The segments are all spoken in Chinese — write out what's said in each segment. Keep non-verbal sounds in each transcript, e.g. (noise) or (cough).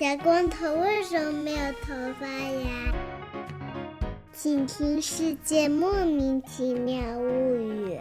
小光头为什么没有头发呀？请听《世界莫名其妙物语》。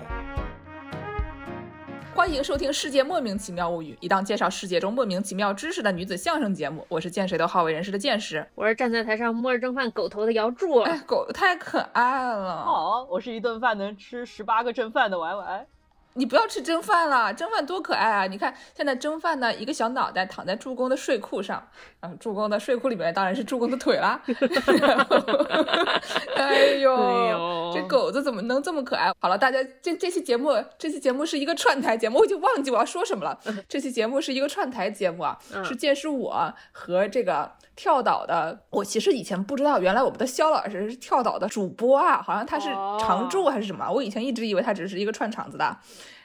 欢迎收听《世界莫名其妙物语》，一档介绍世界中莫名其妙知识的女子相声节目。我是见谁都好为人师的见识，我是站在台上摸着蒸饭狗头的姚柱。哎，狗太可爱了。好，我是一顿饭能吃十八个蒸饭的 Y Y。你不要吃蒸饭了，蒸饭多可爱啊！你看现在蒸饭呢，一个小脑袋躺在助攻的睡裤上，啊，助攻的睡裤里面当然是助攻的腿啦。(laughs) 哎呦，这狗子怎么能这么可爱？好了，大家这这期节目，这期节目是一个串台节目，我已经忘记我要说什么了。这期节目是一个串台节目啊，是见识我和这个跳岛的。我其实以前不知道，原来我们的肖老师是跳岛的主播啊，好像他是常驻还是什么？我以前一直以为他只是一个串场子的。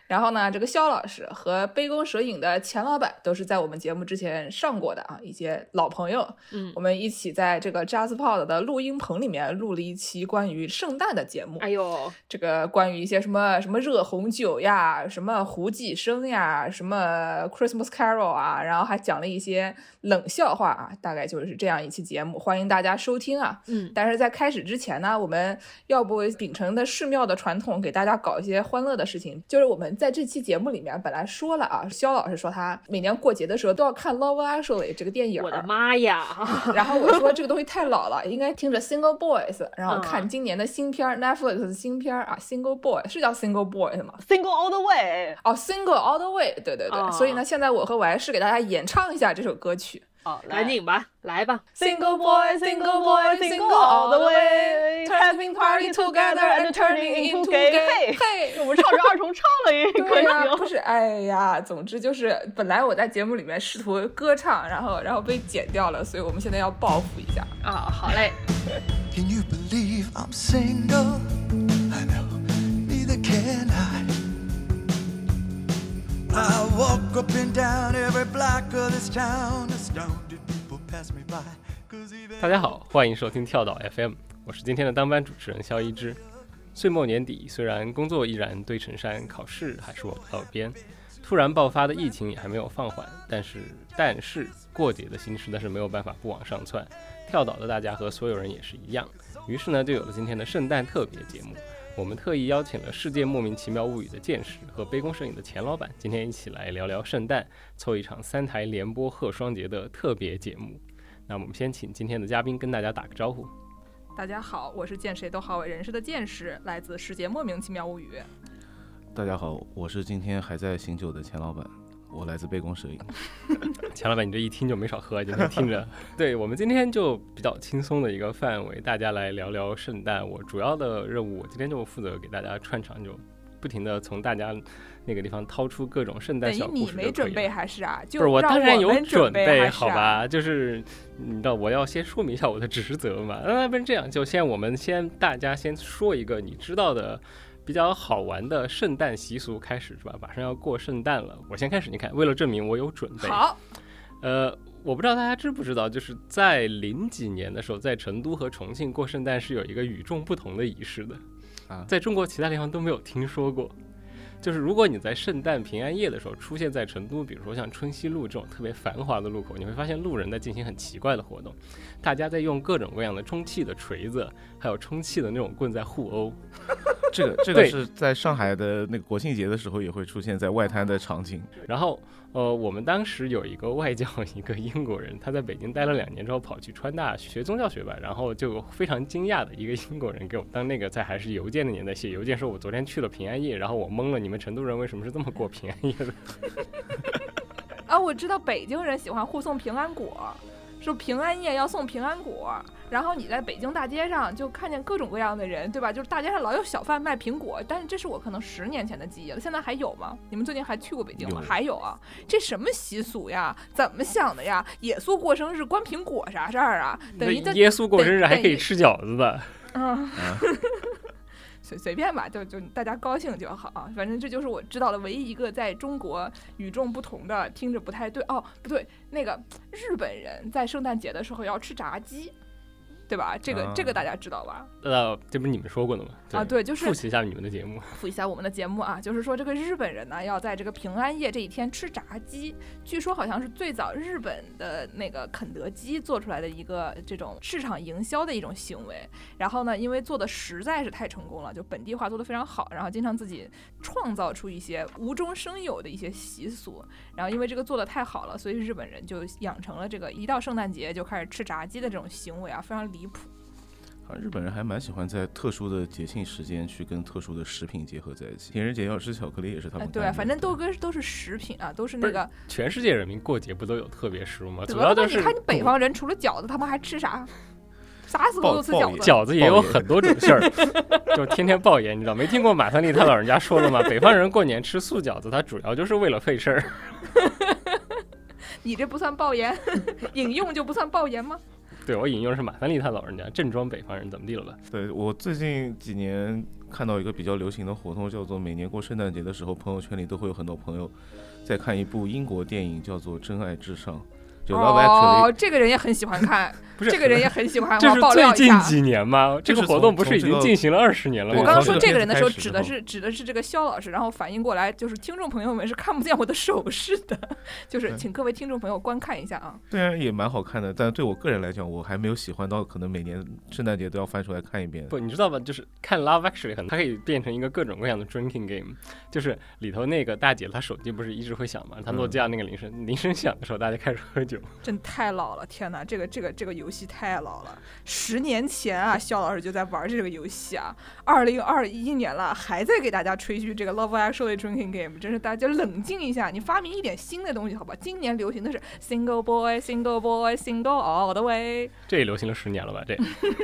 然后呢，这个肖老师和杯弓蛇影的钱老板都是在我们节目之前上过的啊，一些老朋友。嗯，我们一起在这个 JazzPod 的录音棚里面录了一期关于圣诞的节目。哎呦，这个关于一些什么什么热红酒呀，什么胡济生呀，什么 Christmas Carol 啊，然后还讲了一些冷笑话啊，大概就是这样一期节目，欢迎大家收听啊。嗯，但是在开始之前呢，我们要不秉承的寺庙的传统，给大家搞一些欢乐的事情，就是我们。在这期节目里面，本来说了啊，肖老师说他每年过节的时候都要看《Love Actually》这个电影。我的妈呀！(laughs) 然后我说这个东西太老了，应该听着《Single Boys》，然后看今年的新片 Netflix 的新片啊，《Single Boy》是叫《Single Boy》吗？Single All the Way。哦，《Single All the Way》，对对对。所以呢，现在我和我还是给大家演唱一下这首歌曲。好，赶紧吧，来吧！Single boy, single boy, single all the way, having party together and turning into gay。嘿，我们唱着二重唱了一对呀，不是，哎呀，总之就是本来我在节目里面试图歌唱，然后然后被剪掉了，所以我们现在要报复一下啊！好嘞。Can (laughs) (laughs) you believe I'm single? I know, neither can I. Walk up and down every block of this town. Astounded people pass me by. 大家好，欢迎收听跳岛 FM，我是今天的当班主持人肖一之。岁末年底，虽然工作依然堆成山，考试还是我的耳边，突然爆发的疫情也还没有放缓，但是但是过节的心实在是没有办法不往上窜。跳岛的大家和所有人也是一样，于是呢，就有了今天的圣诞特别节目。我们特意邀请了《世界莫名其妙物语》的剑士和杯弓摄影的钱老板，今天一起来聊聊圣诞，凑一场三台联播贺双节的特别节目。那我们先请今天的嘉宾跟大家打个招呼。大家好，我是见谁都好为人师的剑士，来自《世界莫名其妙物语》。大家好，我是今天还在醒酒的钱老板。我来自杯弓蛇影，(laughs) 钱老板，你这一听就没少喝，今天听着。(laughs) 对我们今天就比较轻松的一个范围，大家来聊聊圣诞。我主要的任务，我今天就负责给大家串场，就不停的从大家那个地方掏出各种圣诞小故事。你没准备还是啊？不是我当然有准备，好吧？就是你知道我要先说明一下我的职责嘛。那 (laughs) 不然这样，就先我们先大家先说一个你知道的。比较好玩的圣诞习俗开始是吧？马上要过圣诞了，我先开始。你看，为了证明我有准备，好，呃，我不知道大家知不知道，就是在零几年的时候，在成都和重庆过圣诞是有一个与众不同的仪式的啊，在中国其他地方都没有听说过。就是如果你在圣诞平安夜的时候出现在成都，比如说像春熙路这种特别繁华的路口，你会发现路人在进行很奇怪的活动，大家在用各种各样的充气的锤子，还有充气的那种棍在互殴。(laughs) 这个这个是在上海的那个国庆节的时候也会出现在外滩的场景。然后，呃，我们当时有一个外教，(laughs) 一个英国人，他在北京待了两年之后跑去川大学宗教学吧，然后就非常惊讶的一个英国人给我当那个在还是邮件的年代写邮件说，我昨天去了平安夜，然后我懵了，你们成都人为什么是这么过平安夜的？(laughs) 啊，我知道北京人喜欢互送平安果。说平安夜要送平安果，然后你在北京大街上就看见各种各样的人，对吧？就是大街上老有小贩卖苹果，但是这是我可能十年前的记忆了，现在还有吗？你们最近还去过北京吗？还有啊，这什么习俗呀？怎么想的呀？耶稣过生日关苹果啥事儿啊？等于耶稣过生日还可以吃饺子的。(laughs) 嗯。随随便吧，就就大家高兴就好。反正这就是我知道的唯一一个在中国与众不同的，听着不太对哦，不对，那个日本人在圣诞节的时候要吃炸鸡。对吧？这个、啊这个大家知道吧？呃，这不是你们说过的吗？啊，对，就是复习一下你们的节目。(laughs) 复一下我们的节目啊，就是说这个日本人呢要在这个平安夜这一天吃炸鸡，据说好像是最早日本的那个肯德基做出来的一个这种市场营销的一种行为。然后呢，因为做的实在是太成功了，就本地化做的非常好，然后经常自己创造出一些无中生有的一些习俗。然后因为这个做的太好了，所以日本人就养成了这个一到圣诞节就开始吃炸鸡的这种行为啊，非常离谱。好像日本人还蛮喜欢在特殊的节庆时间去跟特殊的食品结合在一起。情人节要吃巧克力也是他们，哎对啊，反正都跟都是食品啊，都是那个。全世界人民过节不都有特别食物吗？主要就是你看你北方人除了饺子，他们还吃啥？啥时候都吃饺子。饺子也有很多种馅儿，(laughs) 就天天爆盐，你知道没听过马三立他老人家说的吗？(laughs) 北方人过年吃素饺子，他主要就是为了费事儿。(laughs) 你这不算爆盐，引用就不算爆盐吗？对我引用的是马三立他老人家，正装北方人怎么地了吧？对我最近几年看到一个比较流行的活动，叫做每年过圣诞节的时候，朋友圈里都会有很多朋友在看一部英国电影，叫做《真爱至上》，就 Love 哦这个人也很喜欢看，(laughs) 不是这个人也很喜欢，(laughs) 这是最近。几年吗？这个活动不是已经进行了二十年了吗？我刚刚说这个人的时候，指的是指的是这个肖老师，然后反应过来，就是听众朋友们是看不见我的手势的，就是请各位听众朋友观看一下啊。对啊也蛮好看的，但对我个人来讲，我还没有喜欢到可能每年圣诞节都要翻出来看一遍。不，你知道吧？就是看 Love Actually 很，它可以变成一个各种各样的 drinking game，就是里头那个大姐她手机不是一直会响吗，她诺基亚那个铃声，铃声响的时候大家开始喝酒。(laughs) 真太老了，天哪，这个这个这个游戏太老了，十年前啊，肖老师就在玩这个游戏啊，二零二一年了，还在给大家吹嘘这个 Love Actually Drinking Game，真是大家冷静一下，你发明一点新的东西好吧？今年流行的是 Single Boy Single Boy Single All the Way，这也流行了十年了吧？这，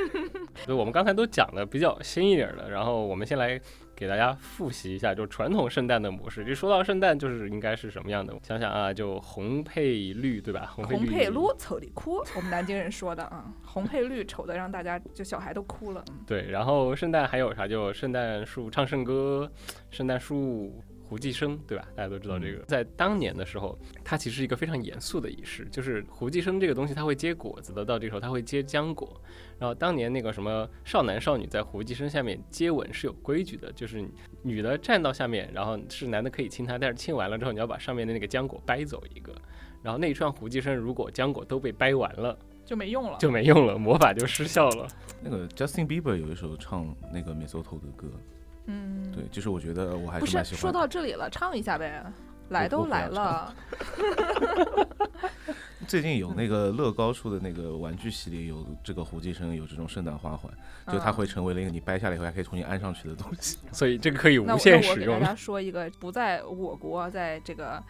(laughs) 所以我们刚才都讲的比较新一点的，然后我们先来给大家复习一下，就传统圣诞的模式。就说到圣诞，就是应该是什么样的？想想啊，就红配绿，对吧？红配绿，红配绿丑的哭，我们南京人说的啊，红配绿丑的让大家就小孩都哭了，嗯。对，然后圣诞还有啥？就圣诞树唱圣歌，圣诞树胡济生，对吧？大家都知道这个。在当年的时候，它其实是一个非常严肃的仪式，就是胡济生这个东西，它会结果子的，到这时候它会结浆果。然后当年那个什么少男少女在胡济生下面接吻是有规矩的，就是女的站到下面，然后是男的可以亲她，但是亲完了之后，你要把上面的那个浆果掰走一个。然后那一串胡济生如果浆果都被掰完了，就没用了，就没用了，魔法就失效了。(laughs) 那个 Justin Bieber 有一首唱那个 Mistletoe 的歌，嗯，对，就是我觉得我还不是说蛮喜欢的。到这里了，唱一下呗。来都来了，(laughs) 最近有那个乐高出的那个玩具系列，有这个胡姬生，有这种圣诞花环，就它嗯会成为了一个你掰下来以后还可以重新安上去的东西。(laughs) 所以这个可以无限那我给大使用的。家 (laughs) 说一个不在我国，在这个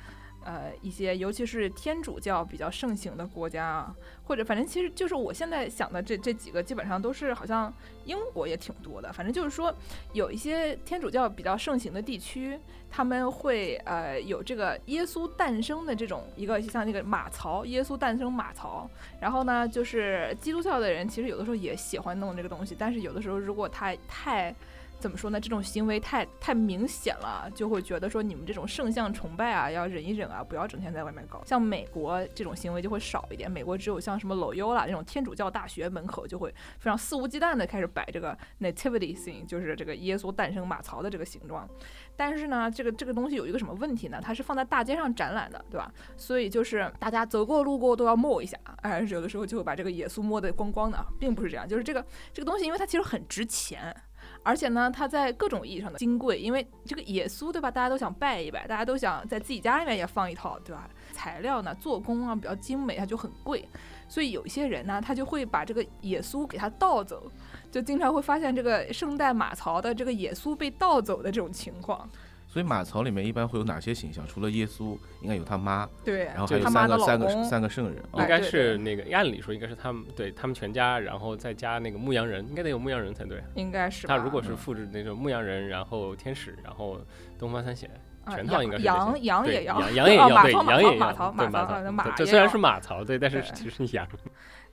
呃一些尤其是天主教比较盛行的国家啊，或者反正其实就是我现在想的这这几个基本上都是好像英国也挺多的，反正就是说有一些天主教比较盛行的地区，他们会呃有这个耶稣诞生的这种一个像那个马槽，耶稣诞生马槽。然后呢，就是基督教的人其实有的时候也喜欢弄这个东西，但是有的时候如果他太怎么说呢？这种行为太太明显了，就会觉得说你们这种圣像崇拜啊，要忍一忍啊，不要整天在外面搞。像美国这种行为就会少一点，美国只有像什么老优啦这种天主教大学门口就会非常肆无忌惮的开始摆这个 nativity scene，就是这个耶稣诞生马槽的这个形状。但是呢，这个这个东西有一个什么问题呢？它是放在大街上展览的，对吧？所以就是大家走过路过都要摸一下，哎，有的时候就会把这个耶稣摸得光光的，并不是这样，就是这个这个东西，因为它其实很值钱。而且呢，它在各种意义上的金贵，因为这个耶稣，对吧？大家都想拜一拜，大家都想在自己家里面也放一套，对吧？材料呢，做工啊比较精美，它就很贵，所以有一些人呢，他就会把这个耶稣给他盗走，就经常会发现这个圣诞马槽的这个耶稣被盗走的这种情况。所以马槽里面一般会有哪些形象？除了耶稣，应该有他妈，对，然后还有三个三个，三个圣人。哦应该是那个，按理说应该是他们对他们全家，然后再加那个牧羊人，应该得有牧羊人才对。应该是他如果是复制那种牧羊人，然后天使，然后东方三贤，啊全套应该是这羊羊也要羊羊也要，对啊马槽马羊也要，槽马槽对马马槽啊马槽，这虽然是马槽，对，但是其实是羊。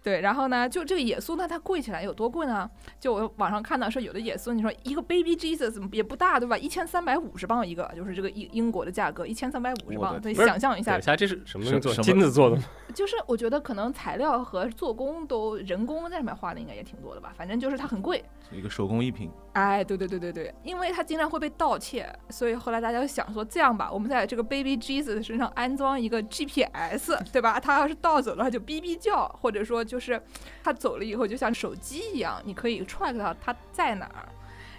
对，然后呢，就这个耶稣呢，它贵起来有多贵呢？就我网上看到说，有的耶稣，你说一个 baby Jesus 也不大，对吧？一千三百五十磅一个，就是这个英英国的价格，一千三百五十磅。所以想象一下，下这是什么东西做？什么金子做的吗？就是我觉得可能材料和做工都人工在上面花的应该也挺多的吧。反正就是它很贵。一个手工艺品，哎，对对对对对，因为它经常会被盗窃，所以后来大家就想说，这样吧，我们在这个 baby Jesus 身上安装一个 GPS，对吧？它要是盗走了，它就哔哔叫，或者说就是它走了以后，就像手机一样，你可以 track 到它在哪儿。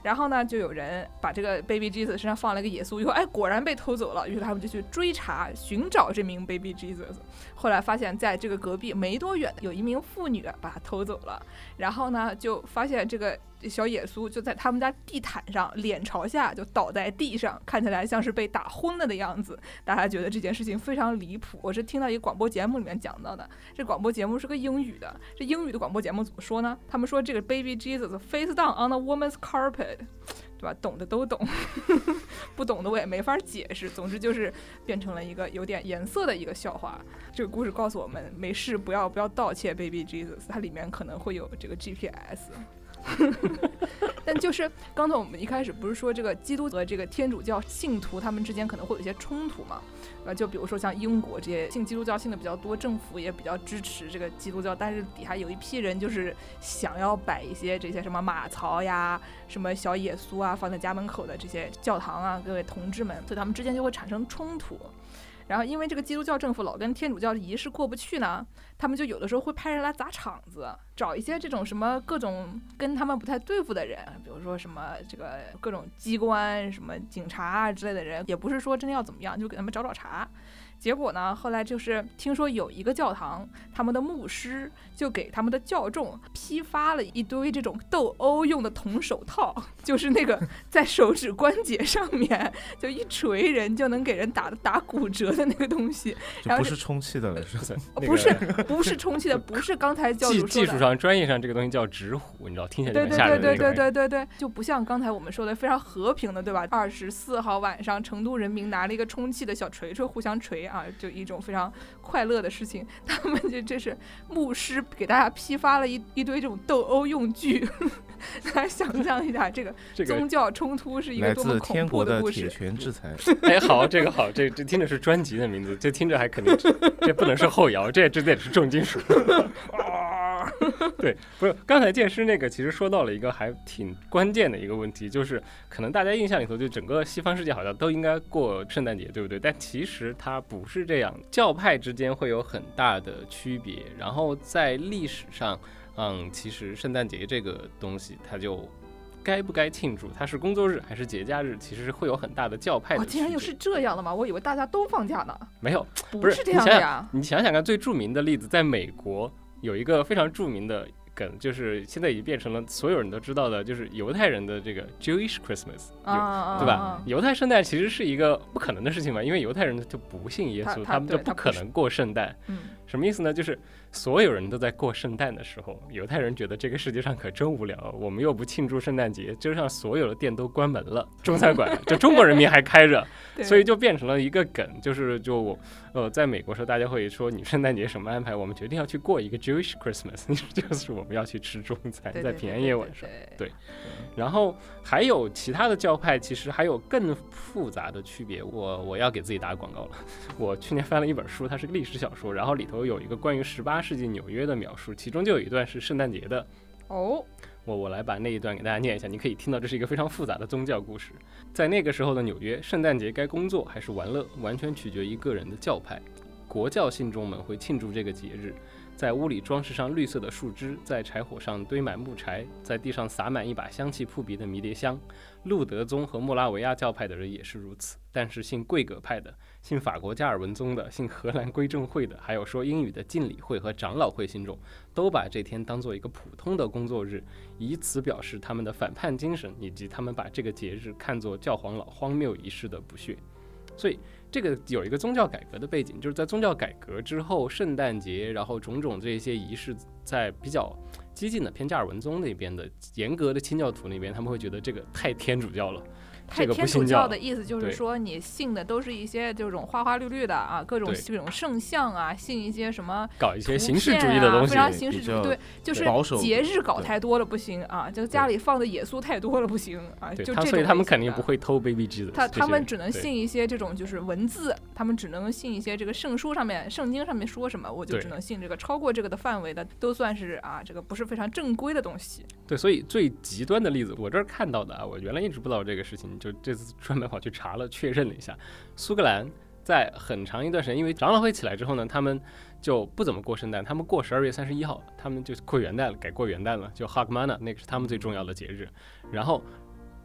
然后呢，就有人把这个 baby Jesus 身上放了一个耶稣，以后哎，果然被偷走了。于是他们就去追查、寻找这名 baby Jesus。后来发现，在这个隔壁没多远，有一名妇女把他偷走了。然后呢，就发现这个小耶稣就在他们家地毯上，脸朝下就倒在地上，看起来像是被打昏了的样子。大家觉得这件事情非常离谱。我是听到一个广播节目里面讲到的，这广播节目是个英语的。这英语的广播节目怎么说呢？他们说这个 baby Jesus face down on a woman's carpet，对吧？懂的都懂，(laughs) 不懂的我也没法解释。总之就是变成了一个有点颜色的一个笑话。这个故事告诉我们，没事不要不要盗窃 baby Jesus，它里面可能会有这个 GPS。(laughs) 但就是刚才我们一开始不是说这个基督和这个天主教信徒他们之间可能会有一些冲突嘛？呃，就比如说像英国这些信基督教信的比较多，政府也比较支持这个基督教，但是底下有一批人就是想要摆一些这些什么马槽呀、什么小耶稣啊放在家门口的这些教堂啊，各位同志们，所以他们之间就会产生冲突。然后因为这个基督教政府老跟天主教的仪式过不去呢，他们就有的时候会派人来砸场子，找一些这种什么各种跟他们不太对付的人，比如说什么这个各种机关、什么警察啊之类的人，也不是说真的要怎么样，就给他们找找茬。结果呢，后来就是听说有一个教堂，他们的牧师就给他们的教众批发了一堆这种斗殴用的铜手套，(laughs) 就是那个在手指关节上面就一锤人就能给人打的打骨折的那个东西。(laughs) 然后不是充气的了，(laughs) 是不是不是充气的，不是刚才教技主说的。技术上、专业上这个东西叫直虎，你知道，听起来就对对很吓人的对。对对对对，就不像刚才我们说的非常和平的，对吧？二十四号晚上，成都人民拿了一个充气的小锤锤互相锤啊，就一种非常快乐的事情。他们就这是牧师给大家批发了一一堆这种斗殴用具，(laughs) 大家想象一下，这个宗教冲突是一个来多么恐自天国怖的故铁事。拳制裁，哎，好，这个好，这这听着是专辑的名字，这听着还肯定，这不能是后摇，这这得是重金属。(laughs) (laughs) 对，不是刚才剑师那个，其实说到了一个还挺关键的一个问题，就是可能大家印象里头，就整个西方世界好像都应该过圣诞节，对不对？但其实它不是这样，教派之间会有很大的区别，然后在历史上，嗯，其实圣诞节这个东西，它就。该不该庆祝？它是工作日还是节假日？其实会有很大的教派的哦，竟然又是这样的吗？我以为大家都放假呢，没有，不不是这样的呀。你想想看，最著名的例子，在美国有一个非常著名的梗，就是现在已经变成了所有人都知道的，就是犹太人的这个 Jewish Christmas，对吧啊？？犹太圣诞其实是一个不可能的事情嘛，因为犹太人就不信耶稣，他们就不可能过圣诞。嗯，什么意思呢？就是所有人都在过圣诞的时候，犹太人觉得这个世界上可真无聊，我们又不庆祝圣诞节，街上所有的店都关门了，(laughs) 中餐馆就中国人民还开着，所以就变成了一个梗，就是就我呃，在美国时候，大家会说你圣诞节什么安排？我们决定要去过一个 Jewish Christmas，(laughs) 就是我们要去吃中餐，在平安夜晚上。对，然后还有其他的教派，其实还有更复杂的区别。我我要给自己打广告了。我去年翻了一本书，它是个历史小说，然后里头有一个关于十八世纪纽约的描述，其中就有一段是圣诞节的。哦，我我来把那一段给大家念一下，你可以听到这是一个非常复杂的宗教故事。在那个时候的纽约，圣诞节该工作还是玩乐，完全取决于个人的教派。国教信众们会庆祝这个节日，在屋里装饰上绿色的树枝，在柴火上堆满木柴，在地上撒满一把香气扑鼻的迷迭香。路德宗和莫拉维亚教派的人也是如此，但是信贵格派的、信法国加尔文宗的、信荷兰归正会的，还有说英语的敬礼会和长老会信众，都把这天当做一个普通的工作日，以此表示他们的反叛精神，以及他们把这个节日看作教皇老荒谬仪式的不屑。所以，这个有一个宗教改革的背景，就是在宗教改革之后，圣诞节，然后种种这些仪式，在比较激进的偏加尔文宗那边的严格的清教徒那边，他们会觉得这个太天主教了，这个天主信教的意思就是说，你信的都是一些这种花花绿绿的啊，各种对这种圣像啊，信一些什么搞一些图形式主片义的东西啊非，常形式主义，对，就是节日搞太多了不行啊，就家里放的耶稣太多了不行啊，对就这种他所以他们肯定不会偷 baby Jesus，他他们只能信一些这种就是文字，他们只能信一些这个圣书上面、圣经上面说什么，我就只能信这个。超过这个的范围的，都算是啊，这个不是非常正规的东西。对，所以最极端的例子，我这儿看到的啊，我原来一直不知道这个事情，就这次专门跑去查了，确认了一下，苏格兰在很长一段时间，因为长老会起来之后呢，他们就不怎么过圣诞，他们过十二月三十一号，他们就过元旦了，改过元旦了，就 Hagmana 那个是他们最重要的节日，然后。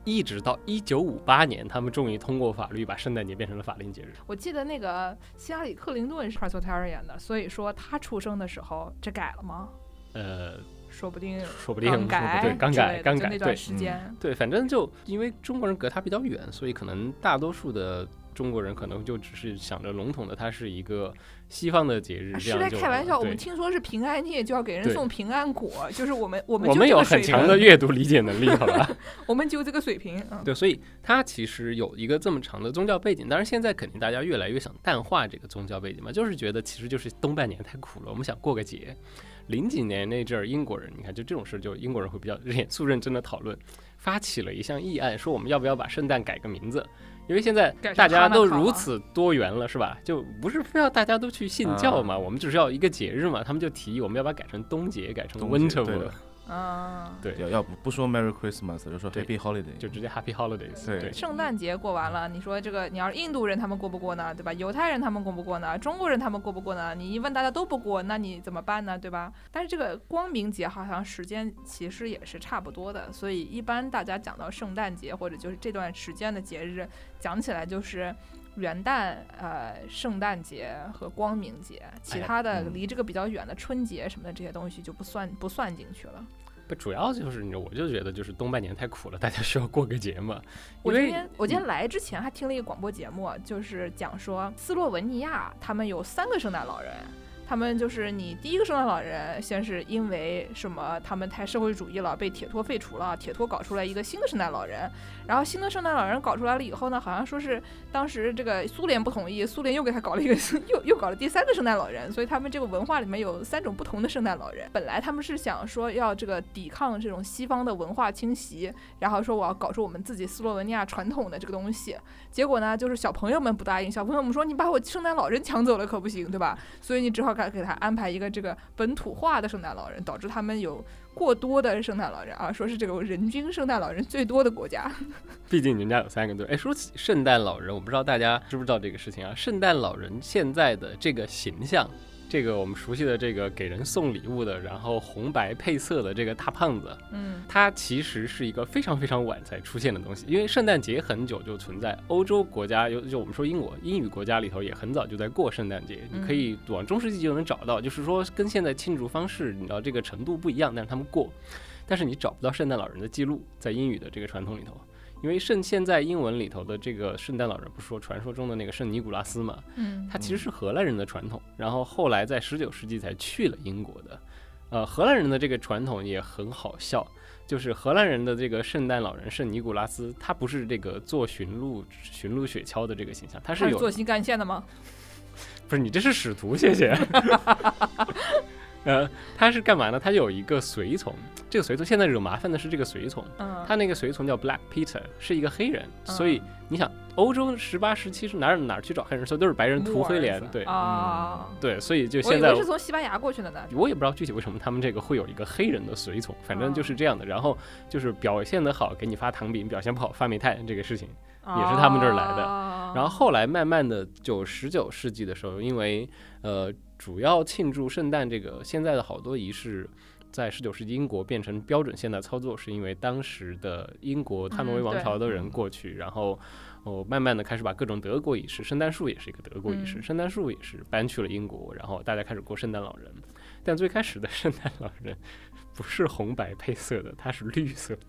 一直到一九五八年，他们终于通过法律把圣诞节变成了法定节日。我记得那个希拉里·克林顿是 Presbyterian 的，所以说他出生的时候这改了吗？呃，说不定说不定改，不对，刚改，刚改，那段对时间。对，反正就因为中国人隔他比较远，所以可能大多数的中国人可能就只是想着笼统的，它是一个西方的节日，这是样是在开玩笑，我们听说是平安夜就要给人送平安果，就是我们我们我们有很强的阅读理解能力，好吧？(laughs) 我们就这个水平，嗯，对，所以它其实有一个这么长的宗教背景，当然现在肯定大家越来越想淡化这个宗教背景嘛，就是觉得其实就是东半年太苦了，我们想过个节。零几年那阵儿，英国人，你看就这种事，就英国人会比较 (laughs) 严肃认真的讨论，发起了一项议案，说我们要不要把圣诞改个名字。因为现在大家都如此多元了，是吧？就不是非要大家都去信教嘛，我们只是要一个节日嘛。他们就提议我们要把它改成冬节，改成冬节 Winter 对 War，啊，对，要要不不说 Merry Christmas，就说 Happy Holiday，就直接 Happy Holidays。对对，圣诞节过完了，你说这个你要是印度人他们过不过呢，对吧？犹太人他们过不过呢？中国人他们过不过呢？你一问大家都不过，那你怎么办呢？对吧？但是这个光明节好像时间其实也是差不多的，所以一般大家讲到圣诞节或者就是这段时间的节日，讲起来就是。元旦、呃，圣诞节和光明节，其他的嗯离这个比较远的春节什么的这些东西就不算不算进去了。不主要就是你，我就觉得就是东半年太苦了，大家需要过个节嘛。我今天我今天来之前还听了一个广播节目，就是讲说斯洛文尼亚他们有三个圣诞老人。他们就是你第一个圣诞老人，先是因为什么？他们太社会主义了，被铁托废除了。铁托搞出来一个新的圣诞老人，然后新的圣诞老人搞出来了以后呢，好像说是当时这个苏联不同意，苏联又给他搞了一个 (laughs) 又又搞了第三个圣诞老人，所以他们这个文化里面有三种不同的圣诞老人。本来他们是想说要这个抵抗这种西方的文化侵袭，然后说我要搞出我们自己斯洛文尼亚传统的这个东西。结果呢，就是小朋友们不答应，小朋友们说你把我圣诞老人抢走了可不行，对吧？所以你只好给给他安排一个这个本土化的圣诞老人，导致他们有过多的圣诞老人啊，说是这个人均圣诞老人最多的国家。(laughs) 毕竟人家有三个对。哎，说起圣诞老人，我不知道大家知不知道这个事情啊？圣诞老人现在的这个形象，这个我们熟悉的这个给人送礼物的，然后红白配色的这个大胖子，嗯它其实是一个非常非常晚才出现的东西。因为圣诞节很久就存在，欧洲国家有就我们说英国英语国家里头也很早就在过圣诞节，你可以往中世纪就能找到，就是说跟现在庆祝方式你知道这个程度不一样，但是他们过，但是你找不到圣诞老人的记录在英语的这个传统里头。因为圣现在英文里头的这个圣诞老人，不是说传说中的那个圣尼古拉斯嘛，嗯他其实是荷兰人的传统，然后后来在十九世纪才去了英国的。呃，荷兰人的这个传统也很好笑，就是荷兰人的这个圣诞老人圣尼古拉斯，他不是这个做驯鹿驯鹿雪橇的这个形象，他是有他是做新干线的吗？(laughs) 不是你这是使徒，谢谢。(laughs) 呃，他是干嘛呢？他有一个随从，这个随从现在惹麻烦的是这个随从，嗯，他那个随从叫 Black Peter，是一个黑人，嗯所以你想，欧洲十八、十七是哪儿哪儿去找黑人？所以都是白人涂黑脸，对啊，对，所以就现在为是从西班牙过去的呢。我也不知道具体为什么他们这个会有一个黑人的随从，反正就是这样的。然后就是表现得好，给你发糖饼；表现不好发煤炭，这个事情也是他们这儿来的。的然后后来慢慢的，就十九世纪的时候，因为呃主要庆祝圣诞这个现在的好多仪式。在十九世纪英国变成标准现代操作，是因为当时的英国汉诺威王朝的人过去，然后哦慢慢的开始把各种德国仪式，圣诞树也是一个德国仪式，嗯圣诞树也是搬去了英国，然后大家开始过圣诞老人。但最开始的 (laughs) 圣诞老人不是红白配色的，它是绿色的。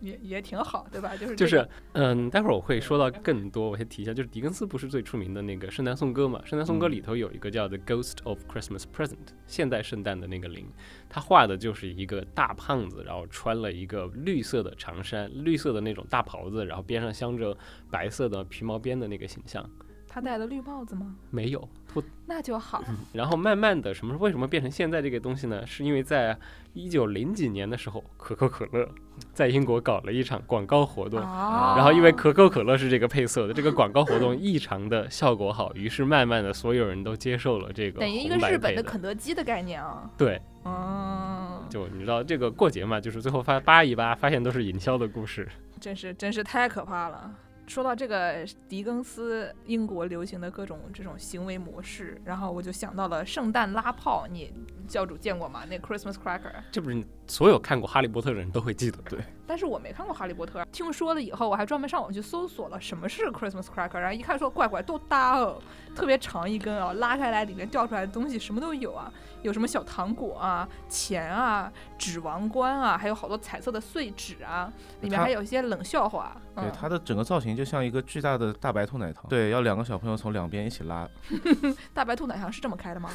也也挺好，对吧？就是就是，嗯，待会儿我会说到更多，我先提一下，就是狄更斯不是最出名的那个圣诞颂歌嘛？圣诞颂歌嗯里头有一个叫《The Ghost of Christmas Present》，现代圣诞的那个灵，他画的就是一个大胖子，然后穿了一个绿色的长衫，绿色的那种大袍子，然后边上镶着白色的皮毛边的那个形象，他戴了绿帽子吗？没有脱那就好。然后慢慢的，什么为什么变成现在这个东西呢？是因为在一九零几年的时候，可口可乐在英国搞了一场广告活动。哦然后因为可口可乐是这个配色的，这个广告活动异常的效果好，于是慢慢的所有人都接受了这个等于一个日本的。的肯德基的概念啊。对，嗯，就你知道这个过节嘛，就是最后发扒一扒，发现都是营销的故事。真是真是太可怕了。说到这个狄更斯英国流行的各种这种行为模式，然后我就想到了圣诞拉炮，你教主见过吗？那 Christmas cracker。这不是所有看过《哈利波特》的人都会记得对。但是我没看过《哈利波特》，听说了以后，我还专门上网去搜索了什么是 Christmas cracker，然后一看说怪怪都大哦，特别长一根啊，拉开来里面掉出来的东西什么都有啊，有什么小糖果啊、钱啊、纸王冠啊，还有好多彩色的碎纸啊，里面还有一些冷笑话。对嗯，它的整个造型就像一个巨大的大白兔奶糖，(laughs) 对，要两个小朋友从两边一起拉，(laughs) 大白兔奶糖是这么开的吗？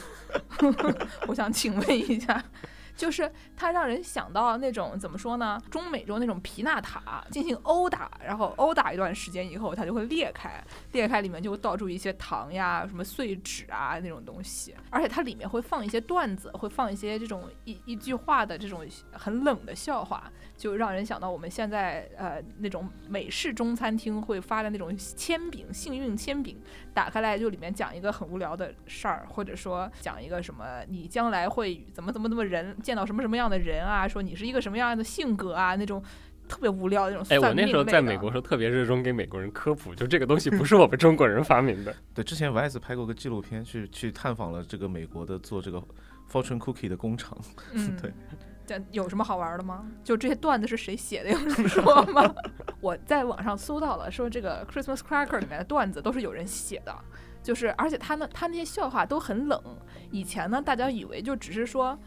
(laughs) 我想请问一下，就是它让人想到那种怎么说呢？中美洲那种皮纳塔进行殴打，然后殴打一段时间以后，它就会裂开，裂开里面就会倒出一些糖呀、什么碎纸啊那种东西，而且它里面会放一些段子，会放一些这种一一句话的这种很冷的笑话，就让人想到我们现在呃那种美式中餐厅会发的那种铅饼，幸运铅饼。打开来就里面讲一个很无聊的事儿，或者说讲一个什么你将来会怎么怎么怎么人见到什么什么样的人啊，说你是一个什么样的性格啊，那种特别无聊的那种哎，我那时候在美国时候特别热衷给美国人科普，就这个东西不是我们中国人发明的。(laughs) 对，之前 Vice 拍过个纪录片，去去探访了这个美国的做这个 fortune cookie 的工厂，嗯，(laughs) 对。这有什么好玩的吗？就这些段子是谁写的，有人说吗？(laughs) 我在网上搜到了，说这个 Christmas Cracker 里面的段子都是有人写的，就是而且他呢，他那些笑话都很冷。以前呢，大家以为就只是说。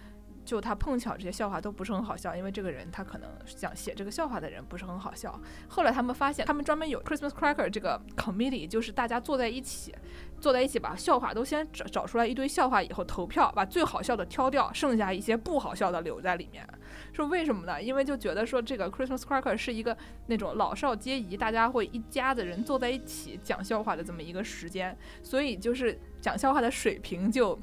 就他碰巧这些笑话都不是很好笑，因为这个人他可能想写这个笑话的人不是很好笑。后来他们发现，他们专门有 Christmas Cracker 这个 committee，就是大家坐在一起，坐在一起把笑话都先找找出来一堆笑话以后投票，把最好笑的挑掉，剩下一些不好笑的留在里面。说为什么呢？因为就觉得说这个 Christmas Cracker 是一个那种老少皆宜，大家会一家子人坐在一起讲笑话的这么一个时间，所以就是讲笑话的水平就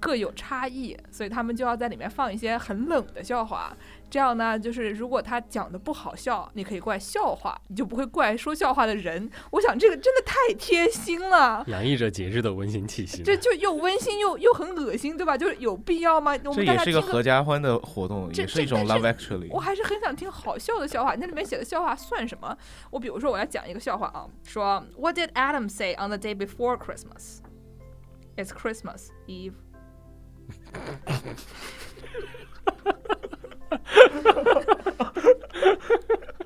各有差异，所以他们就要在里面放一些很冷的笑话。这样呢，就是如果他讲的不好笑，你可以怪笑话，你就不会怪说笑话的人。(laughs) 我想这个真的太贴心了。洋溢着节日的温馨气息。这就又温馨又又很恶心，对吧？就是有必要吗？我这们大也是一个合家听个，家欢的活动，也是一种 love actually。我还是很想听好笑的笑话。那里面写的笑话算什么？我比如说，我要讲一个笑话啊，说 What did Adam say on the day before Christmas? It's Christmas Eve. (laughs)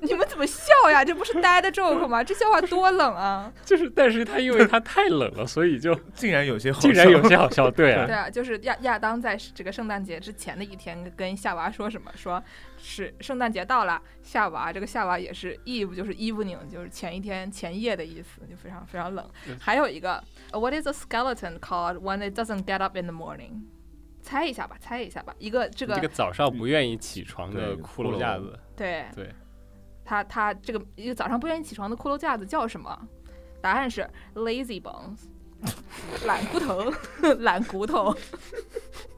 你们怎么笑呀？这不是呆的 joke 吗？这笑话多冷啊！(laughs) 就是，但是他因为他太冷了，所以就竟然有些好笑，竟然有些好笑。对啊，(laughs) 对啊，就是亚亚当在这个圣诞节之前的一天跟夏娃说什么？说是圣诞节到了，夏娃这个夏娃也是 eve 就是 evening 就是前一天前夜的意思，就非常非常冷。还有一个，What is a skeleton called when it doesn't get up in the morning？猜一下吧，猜一下吧。一个这个这个早上不愿意起床的骷髅架子，对对，他他这个一个早上不愿意起床的骷髅架子叫什么？答案是 lazy bones，懒骨头，懒骨头。(laughs)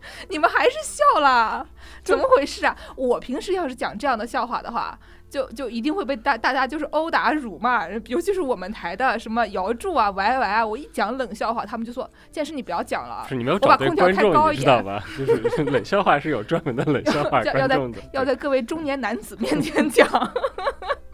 (laughs) 你们还是笑了，怎么回事啊？我平时要是讲这样的笑话的话，就就一定会被大大家就是殴打辱骂，尤其是我们台的什么姚柱啊、歪歪啊，我一讲冷笑话，他们就说健身你不要讲了是，你没有我把找对空调观众，开高一点你知道吧？就是 (laughs) 冷笑话是有专门的冷笑话 (laughs) 要要在观众的。要在各位中年男子面前讲。(laughs)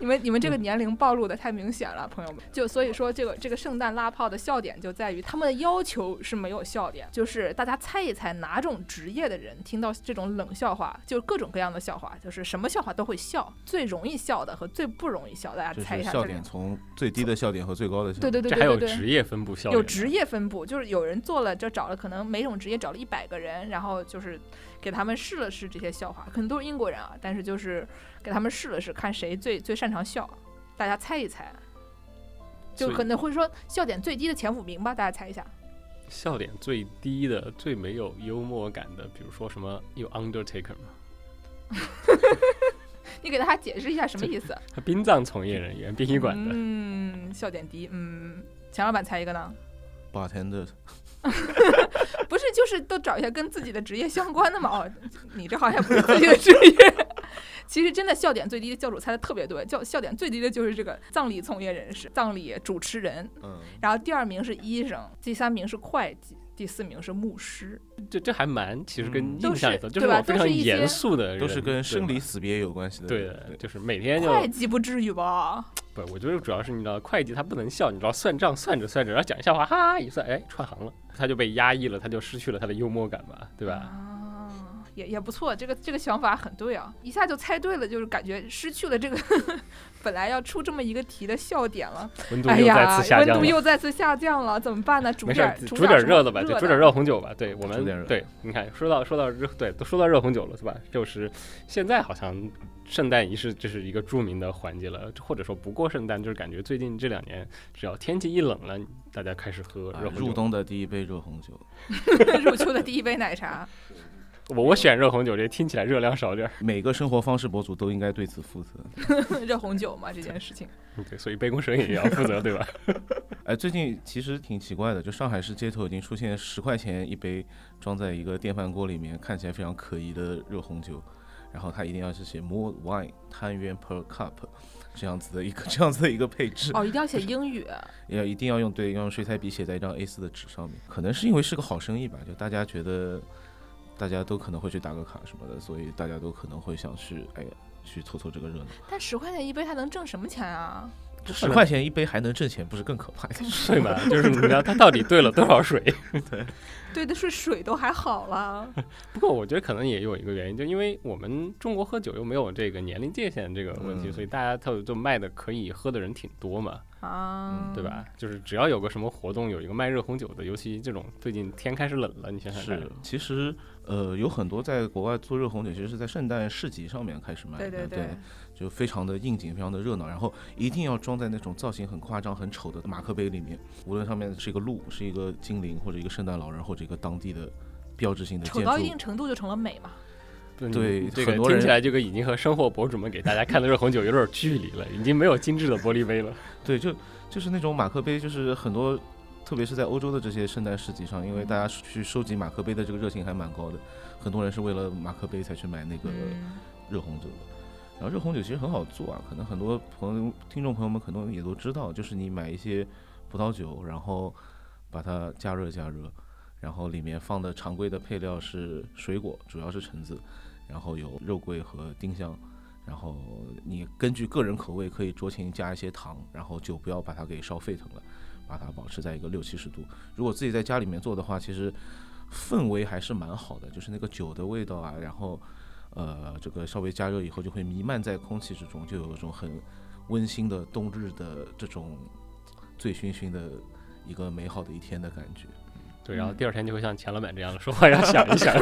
你们你们这个年龄暴露的太明显了，朋友们。就所以说，这个这个圣诞拉炮的笑点就在于他们的要求是没有笑点，就是大家猜一猜哪种职业的人听到这种冷笑话，就是各种各样的笑话，就是什么笑话都会笑，最容易笑的和最不容易笑，大家猜一下笑点。从最低的笑点和最高的笑点。对对对这还有对对对。职业分布笑点，有职业分布，就是有人做了，就找了可能每种职业找了一百个人，然后就是给他们试了试这些笑话，可能都是英国人啊，但是就是给他们试了试，看谁最最擅长笑，大家猜一猜，就可能会说笑点最低的前五名吧，大家猜一下。笑点最低的、最没有幽默感的，比如说什么有 Undertaker 吗？(laughs) 你给大家解释一下什么意思？(laughs) 他殡葬从业人员、殡仪馆的，嗯，笑点低。嗯，钱老板猜一个呢？bartender (laughs) 不是，就是都找一下跟自己的职业相关的嘛。哦，你这好像不是自己的职业。(laughs) 其实真的笑点最低的教主猜的特别对，笑笑点最低的就是这个葬礼从业人士、葬礼主持人，嗯，然后第二名是医生，第三名是会计，第四名是牧师。这这还蛮，其实跟嗯印象里头就是都是对吧我非常都是严肃的人，都是跟生离死别有关系的。对的，就是每天就会计不至于吧？不，我觉得主要是你知道，会计他不能笑，你知道算账算着算着，然后讲一笑话，哈哈一算，哎，串行了，他就被压抑了，他就失去了他的幽默感吧，对吧？也也不错，这个这个想法很对啊，一下就猜对了，就是感觉失去了这个本来要出这么一个题的笑点了。温度又再哎呀次，下温度降了。又再次下降了，怎么办呢？煮点煮煮点热的吧，对，煮点热红酒吧。对我们，对，你看，说到说到热，对，都说到热红酒了，是吧？就是现在好像圣诞仪式这是一个著名的环节了，或者说不过圣诞，就是感觉最近这两年，只要天气一冷了，大家开始喝啊热红酒。入冬的第一杯热红酒，(laughs) 入秋的第一杯奶茶。我我选热红酒，这听起来热量少点儿。每个生活方式博主都应该对此负责。(laughs) 热红酒嘛，这件事情。对，所以杯弓蛇影也要负责，对吧？(laughs) 哎，最近其实挺奇怪的，就上海市街头已经出现十块钱一杯装在一个电饭锅里面，看起来非常可疑的热红酒，然后它一定要是写 more wine 摊元 per cup (laughs) 这样子的一个这样子的一个配置，哦，一定要写英语。要一定要用对要用水彩笔写在一张 A4 的纸上面。可能是因为是个好生意吧，就大家觉得大家都可能会去打个卡什么的，所以大家都可能会想去哎呀去凑凑这个热闹。但十块钱一杯，它能挣什么钱啊？十块钱一杯还能挣钱，不是更可怕一点？(laughs) 对吧？就是你知道它到底兑了多少水？(laughs) 兑的是水都还好了。不过我觉得可能也有一个原因，就因为我们中国喝酒又没有这个年龄界限这个问题，嗯所以大家都就卖的可以喝的人挺多嘛，啊，对吧？就是只要有个什么活动，有一个卖热红酒的，尤其这种最近天开始冷了，你想想是，，其实呃有很多在国外做热红酒，其实是在圣诞市集上面开始卖的，对对对，就非常的应景，非常的热闹，然后一定要装在那种造型很夸张、很丑的马克杯里面，无论上面是一个鹿、是一个精灵，或者一个圣诞老人，或者一个当地的标志性的建丑到一定。程度就成了美嘛。(laughs) 对这个很多人听起来这个已经和生活博主们给大家看的热红酒有点距离了，已经没有精致的玻璃杯了。(laughs) 对，就就是那种马克杯，就是很多，特别是在欧洲的这些圣诞市集上，因为大家去收集马克杯的这个热情还蛮高的，很多人是为了马克杯才去买那个嗯，热红酒的。然后热红酒其实很好做啊，可能很多朋友、听众朋友们可能也都知道，就是你买一些葡萄酒，然后把它加热加热，然后里面放的常规的配料是水果，主要是橙子，然后有肉桂和丁香，然后你根据个人口味可以酌情加一些糖，然后就不要把它给烧沸腾了，把它保持在一个六七十度。如果自己在家里面做的话，其实氛围还是蛮好的，就是那个酒的味道啊，然后。呃，这个稍微加热以后就会弥漫在空气之中，就有一种很温馨的冬日的这种醉醺醺的一个美好的一天的感觉。对，然后第二天就会像钱老板这样的说话要想一想。(laughs)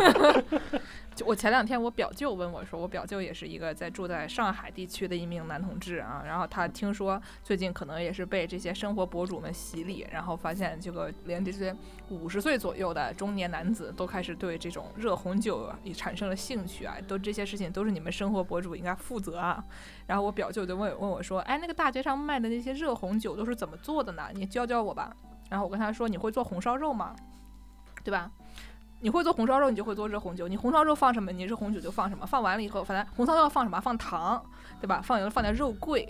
(laughs) 就我前两天我表舅问我说，我表舅也是一个在住在上海地区的一名男同志啊，然后他听说最近可能也是被这些生活博主们洗礼，然后发现这个连这些五十岁左右的中年男子都开始对这种热红酒啊也产生了兴趣啊，都这些事情都是你们生活博主应该负责啊。然后我表舅就问问我说，哎，那个大街上卖的那些热红酒都是怎么做的呢？你教教我吧。然后我跟他说，你会做红烧肉吗？对吧？你会做红烧肉，你就会做热红酒。你红烧肉放什么，你热红酒就放什么。放完了以后，反正红烧肉要放什么？放糖，对吧？放油放点肉桂，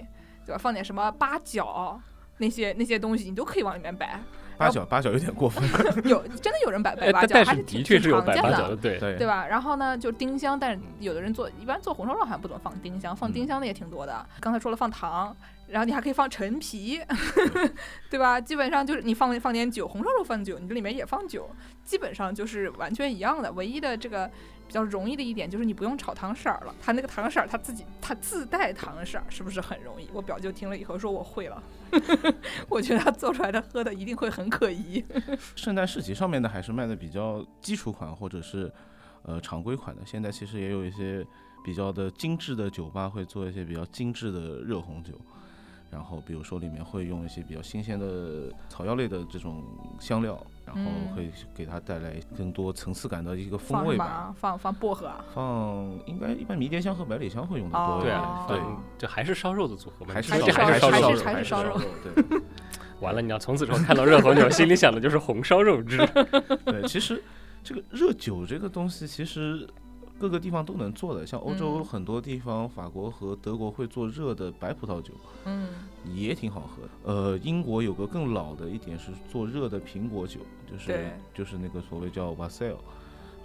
对吧？放点什么八角那些那些东西，你都可以往里面摆。八角八角有点过分。(laughs) 有真的有人摆摆哎八角，但但是挺的确是有挺常见的摆八角的，对。对对吧？然后呢，就丁香，但是有的人做，一般做红烧肉好像不怎么放丁香，放丁香的也挺多的。刚才说了放糖，然后你还可以放陈皮，(laughs) 对吧？基本上就是你放放点酒，红烧肉放酒，你这里面也放酒，基本上就是完全一样的。唯一的这个比较容易的一点就是你不用炒糖色儿了，它那个糖色儿它自己它自带糖色儿，是不是很容易？我表舅听了以后说我会了，(laughs) 我觉得他做出来的喝的一定会很可疑。(laughs) 圣诞市集上面的还是卖的比较基础款或者是呃常规款的。现在其实也有一些比较的精致的酒吧会做一些比较精致的热红酒，然后比如说里面会用一些比较新鲜的草药类的这种香料，然后嗯会给它带来更多层次感的一个风味吧。放放薄荷啊？放应该一般迷迭香和百里香会用的多一点，对啊，对，嗯这还是烧肉的组合嘛？还是烧还是烧肉还是还是烧肉肉，对。(laughs) 完了，你要从此之后看到热红酒，心里想的就是红烧肉汁。(laughs) 对，其实这个热酒这个东西，其实各个地方都能做的。像欧洲嗯很多地方，法国和德国会做热的白葡萄酒，嗯也挺好喝的。呃，英国有个更老的一点是做热的苹果酒，就是就是那个所谓叫 Wassail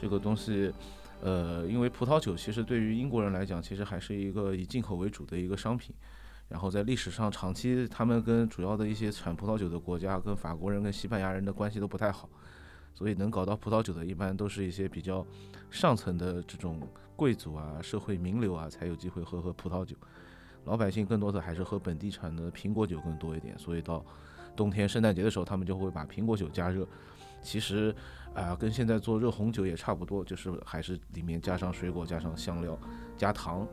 这个东西。呃，因为葡萄酒其实对于英国人来讲，其实还是一个以进口为主的一个商品。然后在历史上，长期他们跟主要的一些产葡萄酒的国家，跟法国人、跟西班牙人的关系都不太好，所以能搞到葡萄酒的，一般都是一些比较上层的这种贵族啊、社会名流啊，才有机会喝喝葡萄酒。老百姓更多的还是喝本地产的苹果酒更多一点，所以到冬天圣诞节的时候，他们就会把苹果酒加热。其实啊、跟现在做热红酒也差不多，就是还是里面加上水果、加上香料、加糖。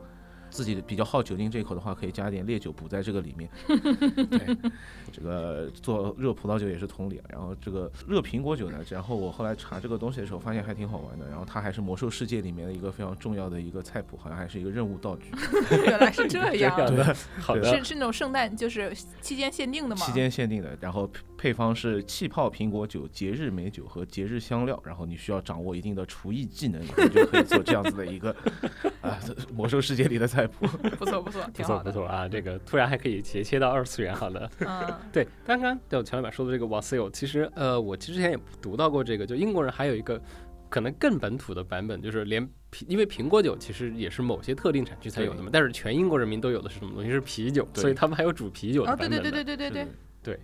自己比较好酒精这一口的话，可以加点烈酒补在这个里面。(laughs) 对，这个做热葡萄酒也是同理。然后这个热苹果酒呢，然后我后来查这个东西的时候，发现还挺好玩的。然后它还是魔兽世界里面的一个非常重要的一个菜谱，好像还是一个任务道具。(laughs) 原来是这样，(laughs) 这样的，好对的是，是那种圣诞就是期间限定的吗？期间限定的，然后配配方是气泡苹果酒、节日美酒和节日香料，然后你需要掌握一定的厨艺技能，以后你就可以做这样子的一个啊魔兽世界里的菜谱。(laughs) 不错 (laughs) 不错，挺好的。错不错啊，这个突然还可以斜切到二次元，好的。嗯，(laughs) 对，刚刚就前老板说的这个 Wassail，其实呃，我之前也读到过这个，就英国人还有一个可能更本土的版本，就是连，因为苹果酒其实也是某些特定产区才有的嘛，但是全英国人民都有的是什么东西？是啤酒，所以他们还有煮啤酒的哦，版本的。对对对对对对对。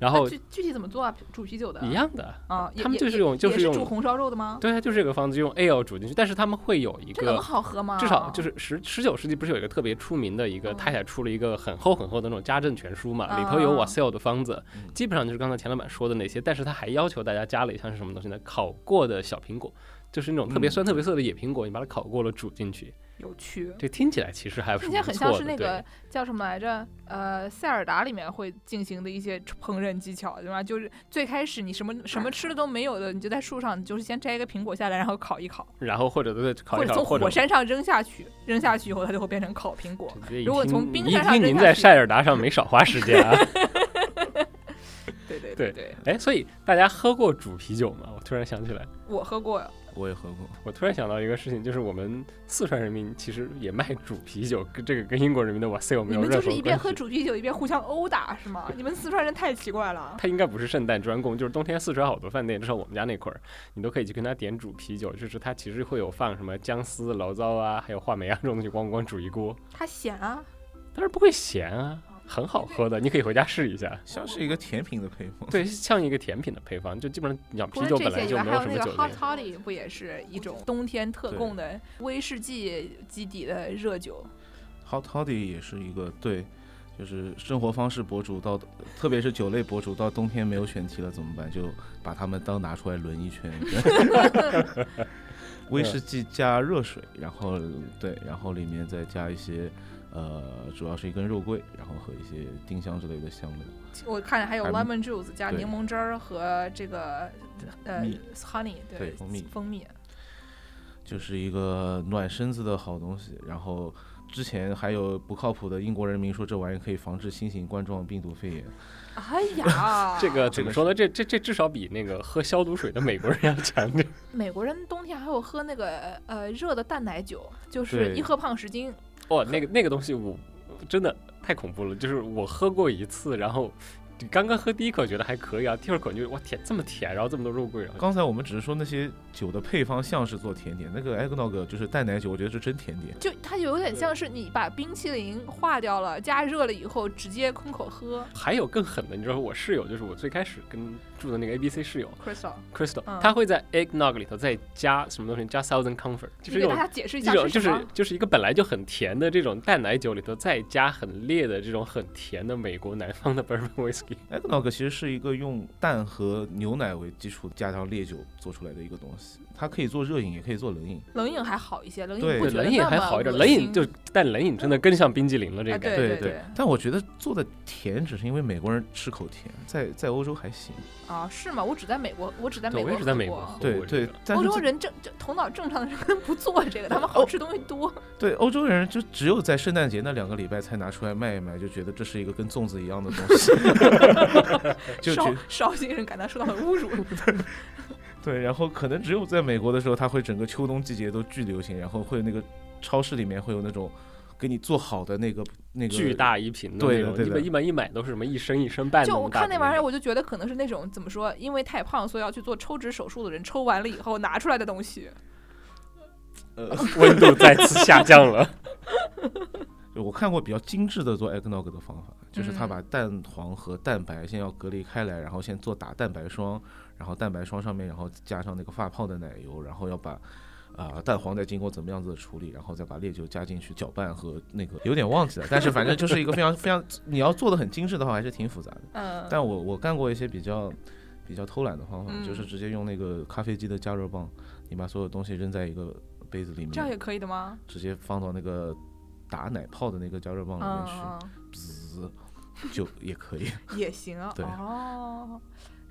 然后具具体怎么做啊？煮啤酒的一样的，啊，他们就是用就是用煮红烧肉的吗？对啊，就是这个方子用 ale 煮进去，但是他们会有一这能个。好喝吗？至少就是十十九世纪不是有一个特别出名的一个嗯太太出了一个很厚很厚的那种家政全书嘛，里头有啊 Wassail 的方子，嗯基本上就是刚才钱老板说的那些，但是他还要求大家加了一项是什么东西呢？烤过的小苹果，就是那种特别嗯酸特别涩的野苹果，你把它烤过了煮进去，有趣。这听起来其实还是听起来很。像是那个叫什么来着？呃，塞尔达里面会进行的一些烹饪技巧，对吧？就是最开始你什么什么吃的都没有的，你就在树上，你就是先摘一个苹果下来，然后烤一烤，然后或者对烤一烤，或者从火山上扔下去，扔下去以后它就会变成烤苹果。如果从冰山上扔下去在塞尔达上没少花时间啊。(laughs) 对对对对，哎，所以大家喝过煮啤酒吗？我突然想起来，我喝过呀，我也喝过，我突然想到一个事情，就是我们四川人民其实也卖煮啤酒，跟这个跟英国人民的 Wassail 没你们有就是一边喝。煮啤酒一边互相殴打是吗？你们四川人太奇怪了。他应该不是圣诞专供，就是冬天四川好多饭店，至少我们家那块儿，你都可以去跟他点煮啤酒，就是他其实会有放什么姜丝、醪糟啊，还有话梅啊这种东西，咣咣煮一锅，他咸啊，但是不会咸啊，很好喝的，你可以回家试一下。像是一个甜品的配方。对，像一个甜品的配方，就基本上讲除啤酒本来就没还有那个有什么酒 hot 精。toddy 不也是一种冬天特供的威士忌基底的热酒？Hot Toddy 也是一个对，就是生活方式博主到，特别是酒类博主到冬天没有选题了怎么办？就把他们当拿出来轮一圈。威士忌加热水，然后对，然后里面再加一些，呃，主要是一根肉桂，然后和一些丁香之类的香料。我看还有 lemon juice 加柠檬汁儿和这个呃 honey 对蜂蜜蜂蜜。就是一个暖身子的好东西。然后之前还有不靠谱的英国人民说这玩意可以防治新型冠状病毒肺炎，哎呀，(laughs) 这个怎么说呢？这这这至少比那个喝消毒水的美国人要强点。美国人冬天还有喝那个呃热的淡奶酒，就是一喝胖十斤。哇，那个那个东西我真的太恐怖了，就是我喝过一次，然后你刚刚喝第一口觉得还可以啊，第二口就哇天这么甜，然后这么多肉桂，啊刚才我们只是说那些酒的配方像是做甜点，那个 eggnog 就是淡奶酒，我觉得是真甜点。就它有点像是你把冰淇淋化掉了，加热了以后直接空口喝。还有更狠的，你知道我室友就是我最开始跟住的那个 A B C 室友 Crystal，Crystal，、嗯他会在 eggnog 里头再加什么东西？加 Southern Comfort，就是你给大家解释一下就是就是一个本来就很甜的这种淡奶酒里头再加很烈的这种很甜的美国南方的 bourbon (laughs) whiskey。eggnog 其实是一个用蛋和牛奶为基础加上烈酒做出来的一个东西，它可以做热饮，也可以做冷饮。冷饮还好一些，冷饮对冷饮还好一点，冷饮就但冷饮真的更像冰激凌了，这个啊感觉。对对但我觉得做的甜只是因为美国人吃口甜，在在欧洲还行。啊，是吗？我只在美国，我只在美国，我国也是在美国对对欧洲人正正头脑正常的人不做这个，(laughs) 他们好吃东西多。(laughs) 对欧洲人就只有在圣诞节那两个礼拜才拿出来卖一卖，就觉得这是一个跟粽子一样的东西，(laughs) 就绍觉绍兴人感到受到了侮辱。对，然后可能只有在美国的时候，它会整个秋冬季节都巨流行，然后会那个超市里面会有那种给你做好的那个那个巨大一瓶的那种，对的对一般一般一买都是什么一升一升半就我看那玩意儿，我就觉得可能是那种怎么说，因为太胖，所以要去做抽脂手术的人抽完了以后拿出来的东西。呃，(laughs) 温度再次下降了。(laughs) 我看过比较精致的做 eggnog 的方法，就是他嗯把蛋黄和蛋白先要隔离开来，然后先做打蛋白霜，然后蛋白霜上面然后加上那个发泡的奶油，然后要把啊、蛋黄再经过怎么样子的处理，然后再把烈酒加进去搅拌和那个有点忘记了，但是反正就是一个非常 (laughs) 非常你要做的很精致的话，还是挺复杂的。嗯，但我我干过一些比较比较偷懒的方法，嗯就是直接用那个咖啡机的加热棒，你把所有东西扔在一个杯子里面，这样也可以的吗？直接放到那个打奶泡的那个加热棒里面嗯去，嗯滋，就也可以。嗯，也行啊。(laughs) 对哦，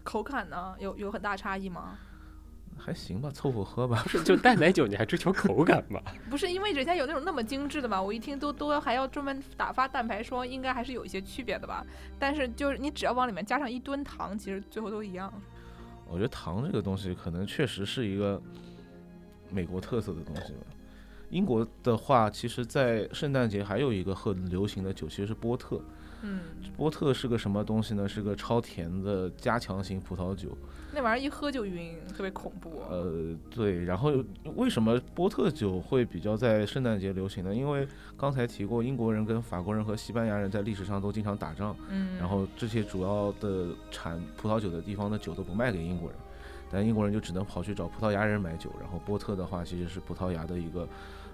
口感呢，有有很大差异吗？还行吧，凑合喝吧。不是，就淡奶酒你还追求口感吧？(laughs) 不是因为人家有那种那么精致的嘛，我一听都都还要专门打发蛋白霜，应该还是有一些区别的吧。但是就是你只要往里面加上一吨糖，其实最后都一样。我觉得糖这个东西可能确实是一个美国特色的东西吧。英国的话，其实，在圣诞节还有一个很流行的酒，其实是波特。嗯，波特是个什么东西呢？是个超甜的加强型葡萄酒。那玩意儿一喝就晕，特别恐怖。呃，对，然后为什么波特酒会比较在圣诞节流行呢？因为刚才提过，英国人跟法国人和西班牙人在历史上都经常打仗，嗯，然后这些主要的产葡萄酒的地方的酒都不卖给英国人，但英国人就只能跑去找葡萄牙人买酒。然后波特的话，其实是葡萄牙的一个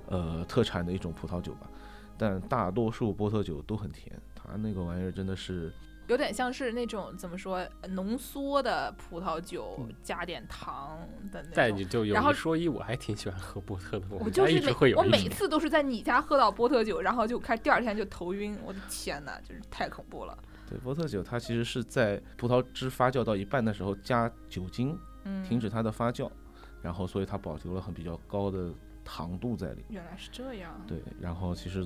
呃特产的一种葡萄酒吧，但大多数波特酒都很甜，它那个玩意儿真的是有点像是那种怎么说浓缩的葡萄酒嗯加点糖的那种。但你就有然后一说一，我还挺喜欢喝波特的，我就是会有我每。次都是在你家喝到波特酒，然后就开第二天就头晕，我的天呐，就是太恐怖了。对波特酒，它其实是在葡萄汁发酵到一半的时候加酒精，嗯，停止它的发酵，然后所以它保留了很比较高的糖度在里面。原来是这样。对，然后其实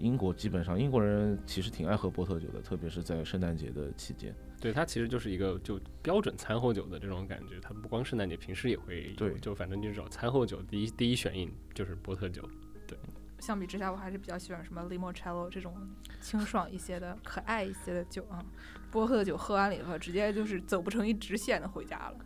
英国基本上英国人其实挺爱喝波特酒的，特别是在圣诞节的期间。对，它其实就是一个就标准餐后酒的这种感觉，它不光圣诞节，平时也会有对就反正就是找餐后酒，第一第一选饮就是波特酒。对相比之下，我还是比较喜欢什么 limoncello 这种清爽一些的、可爱一些的酒啊。波特酒喝完了以后，直接就是走不成一直线的回家了。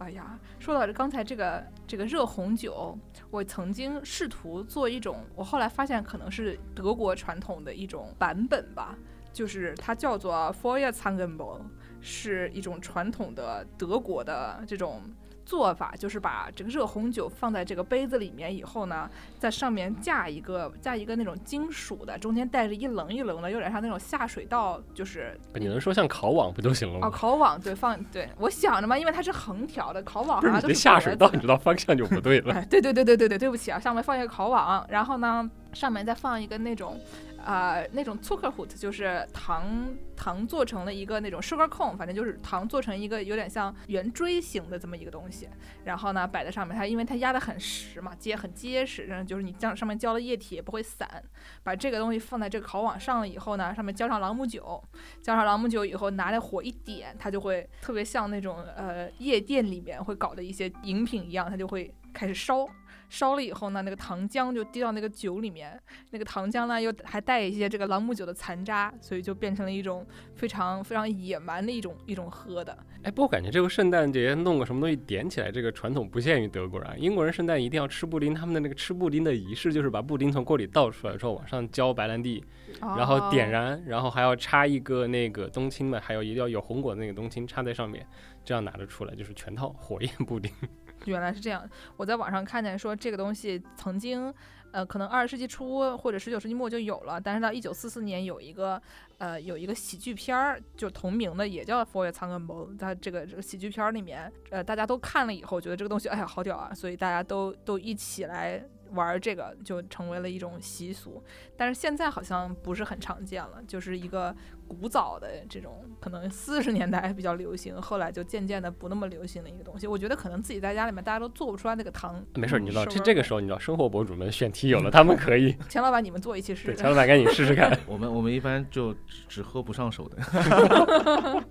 哎呀，说到这刚才这个这个热红酒，我曾经试图做一种，我后来发现可能是德国传统的一种版本吧，就是它叫做 f o y e r z a n g e n b o 是一种传统的德国的这种做法，就是把这个热红酒放在这个杯子里面以后呢，在上面架一个架一个那种金属的，中间带着一棱一棱的，有点像那种下水道，就是你能说像烤网不就行了吗哦吗？烤网，对，放对我想着嘛，因为它是横条的，烤网好像都是下水道，你知道方向就不对了。(laughs) 哎，对对对对对对，对不起啊，上面放一个烤网，然后呢，上面再放一个那种，呃，那种 Zuckerhut，就是糖糖做成了一个那种 sugar cone，反正就是糖做成一个有点像圆锥形的这么一个东西，然后呢摆在上面，它因为它压得很实嘛，结很结实，然后就是你将上面浇了液体也不会散，把这个东西放在这个烤网上了以后呢，上面浇上朗姆酒，浇上朗姆酒以后，拿着火一点，它就会特别像那种呃夜店里面会搞的一些饮品一样，它就会开始烧。烧了以后呢，那个糖浆就滴到那个酒里面，那个糖浆呢又还带一些这个朗姆酒的残渣，所以就变成了一种非常非常野蛮的一种一种喝的。哎，不过感觉这个圣诞节弄个什么东西点起来，这个传统不限于德国人，英国人圣诞一定要吃布丁，他们的那个吃布丁的仪式就是把布丁从锅里倒出来之后往上浇白兰地，然后点燃，然后还要插一个那个冬青嘛，还有一定要有红果的那个冬青插在上面，这样拿着出来就是全套火焰布丁。原来是这样，我在网上看见说这个东西曾经，呃，可能二十世纪初或者十九世纪末就有了，但是到一九四四年有一个，呃，有一个喜剧片儿，就同名的，也叫《For y o u t a n g b o 在这个这个喜剧片儿里面，呃，大家都看了以后觉得这个东西，哎呀，好屌啊，所以大家都都一起来。玩这个就成为了一种习俗，但是现在好像不是很常见了，就是一个古早的这种，可能四十年代比较流行，后来就渐渐的不那么流行的一个东西。我觉得可能自己在家里面大家都做不出来那个糖。没事，你知道这这个时候你知道生活博主们选题有了，(laughs) 他们可以。钱老板，你们做一期试试。钱老板赶紧试试看。(laughs) 我们我们一般就只喝不上手的。(laughs)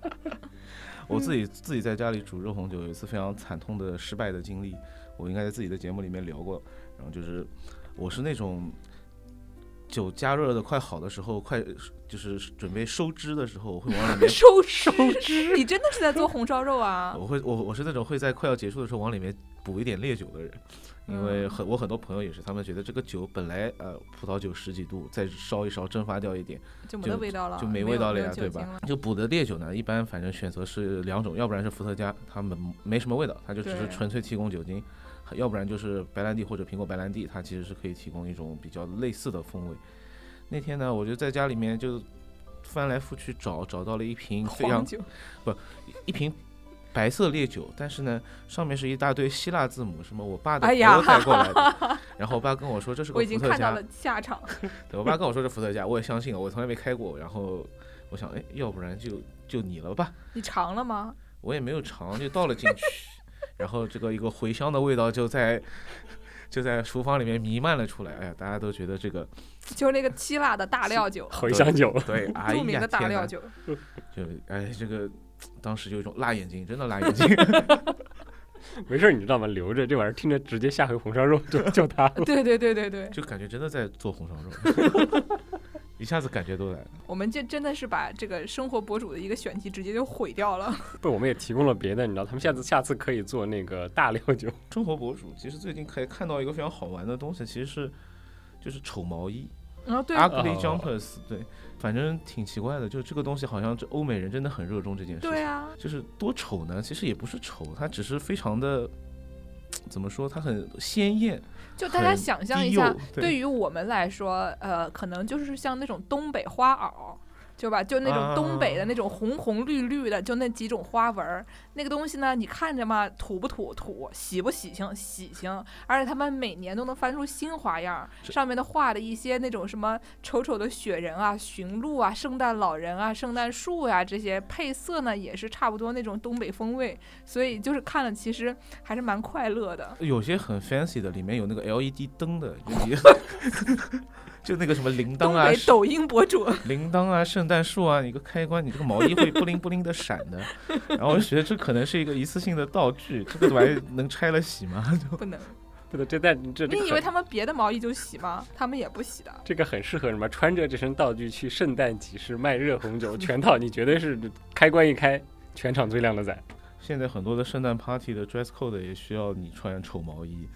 我自己自己在家里煮热红酒，有一次非常惨痛的失败的经历，我应该在自己的节目里面聊过。然后就是，我是那种酒加热的快好的时候，快就是准备收汁的时候，我会往里面 (laughs) 收收汁。你真的是在做红烧肉啊？(laughs) 我会，我我是那种会在快要结束的时候往里面补一点烈酒的人，因为很我很多朋友也是，他们觉得这个酒本来呃葡萄酒十几度，再烧一烧蒸发掉一点就没味道了，就没味道了呀，对吧？就补的烈酒呢，一般反正选择是两种，要不然是伏特加，他们没什么味道，它就只是纯粹提供酒精。要不然就是白兰地或者苹果白兰地，它其实是可以提供一种比较类似的风味。那天呢，我就在家里面就翻来覆去找，找到了一瓶非常不一瓶白色烈酒，但是呢，上面是一大堆希腊字母，什么我爸的朋友带过来的。然后我爸跟我说这是个伏特加。下场。对我爸跟我说是伏特加，我也相信了，我从来没开过。然后我想，哎，要不然就就你了吧？你尝了吗？我也没有尝，就倒了进去。然后这个一个茴香的味道就在就在厨房里面弥漫了出来，哎呀，大家都觉得这个 (laughs) 就是那个希腊的大料酒，茴香酒，对，(laughs) 著名的大料酒，就哎，这个当时有一种辣眼睛，真的辣眼睛。(laughs) 没事，你知道吗？留着这玩意儿，听着直接下回红烧肉就就它。对对对对对，就感觉真的在做红烧肉。一下子感觉都来了，我们这真的是把这个生活博主的一个选题直接就毁掉了。(laughs) 不，我们也提供了别的，你知道，他们下次下次可以做那个大料酒。(laughs) 生活博主其实最近可以看到一个非常好玩的东西，其实是就是丑毛衣啊，对，ugly jumpers，对，反正挺奇怪的，就是这个东西好像这欧美人真的很热衷这件事。对啊，就是多丑呢？其实也不是丑，它只是非常的。怎么说？它很鲜艳，就大家想象一下，对于我们来说，呃，可能就是像那种东北花袄。就吧，就那种东北的那种红红绿绿的，就那几种花纹儿，那个东西呢，你看着嘛，土不土？土，喜不喜庆？喜庆。而且他们每年都能翻出新花样，上面的画的一些那种什么丑丑的雪人啊、驯鹿啊、圣诞老人啊、圣诞树呀，这些配色呢也是差不多那种东北风味，所以就是看了其实还是蛮快乐的。有些很 fancy 的，里面有那个 LED 灯的。(laughs) 就那个什么铃铛啊，抖音博主，铃铛啊，圣诞树啊，一个开关，你这个毛衣会不灵不灵的闪的。(laughs) 然后我觉得这可能是一个一次性的道具，这个玩意能拆了洗吗？(laughs) 就不能，不能。这但这你以为他们别的毛衣就洗吗？他们也不洗的。这个很适合什么？穿着这身道具去圣诞集市卖热红酒，全套你绝对是开关一开，全场最靓的仔。现在很多的圣诞 party 的 dress code 也需要你穿丑毛衣。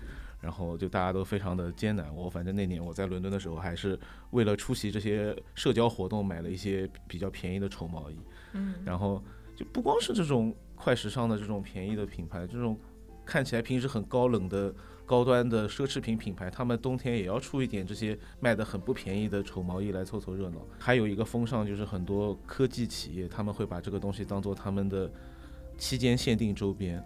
然后就大家都非常的艰难。我反正那年我在伦敦的时候，还是为了出席这些社交活动，买了一些比较便宜的丑毛衣。嗯，然后就不光是这种快时尚的这种便宜的品牌，这种看起来平时很高冷的高端的奢侈品品牌，他们冬天也要出一点这些卖的很不便宜的丑毛衣来凑凑热闹。还有一个风尚就是很多科技企业他们会把这个东西当做他们的期间限定周边。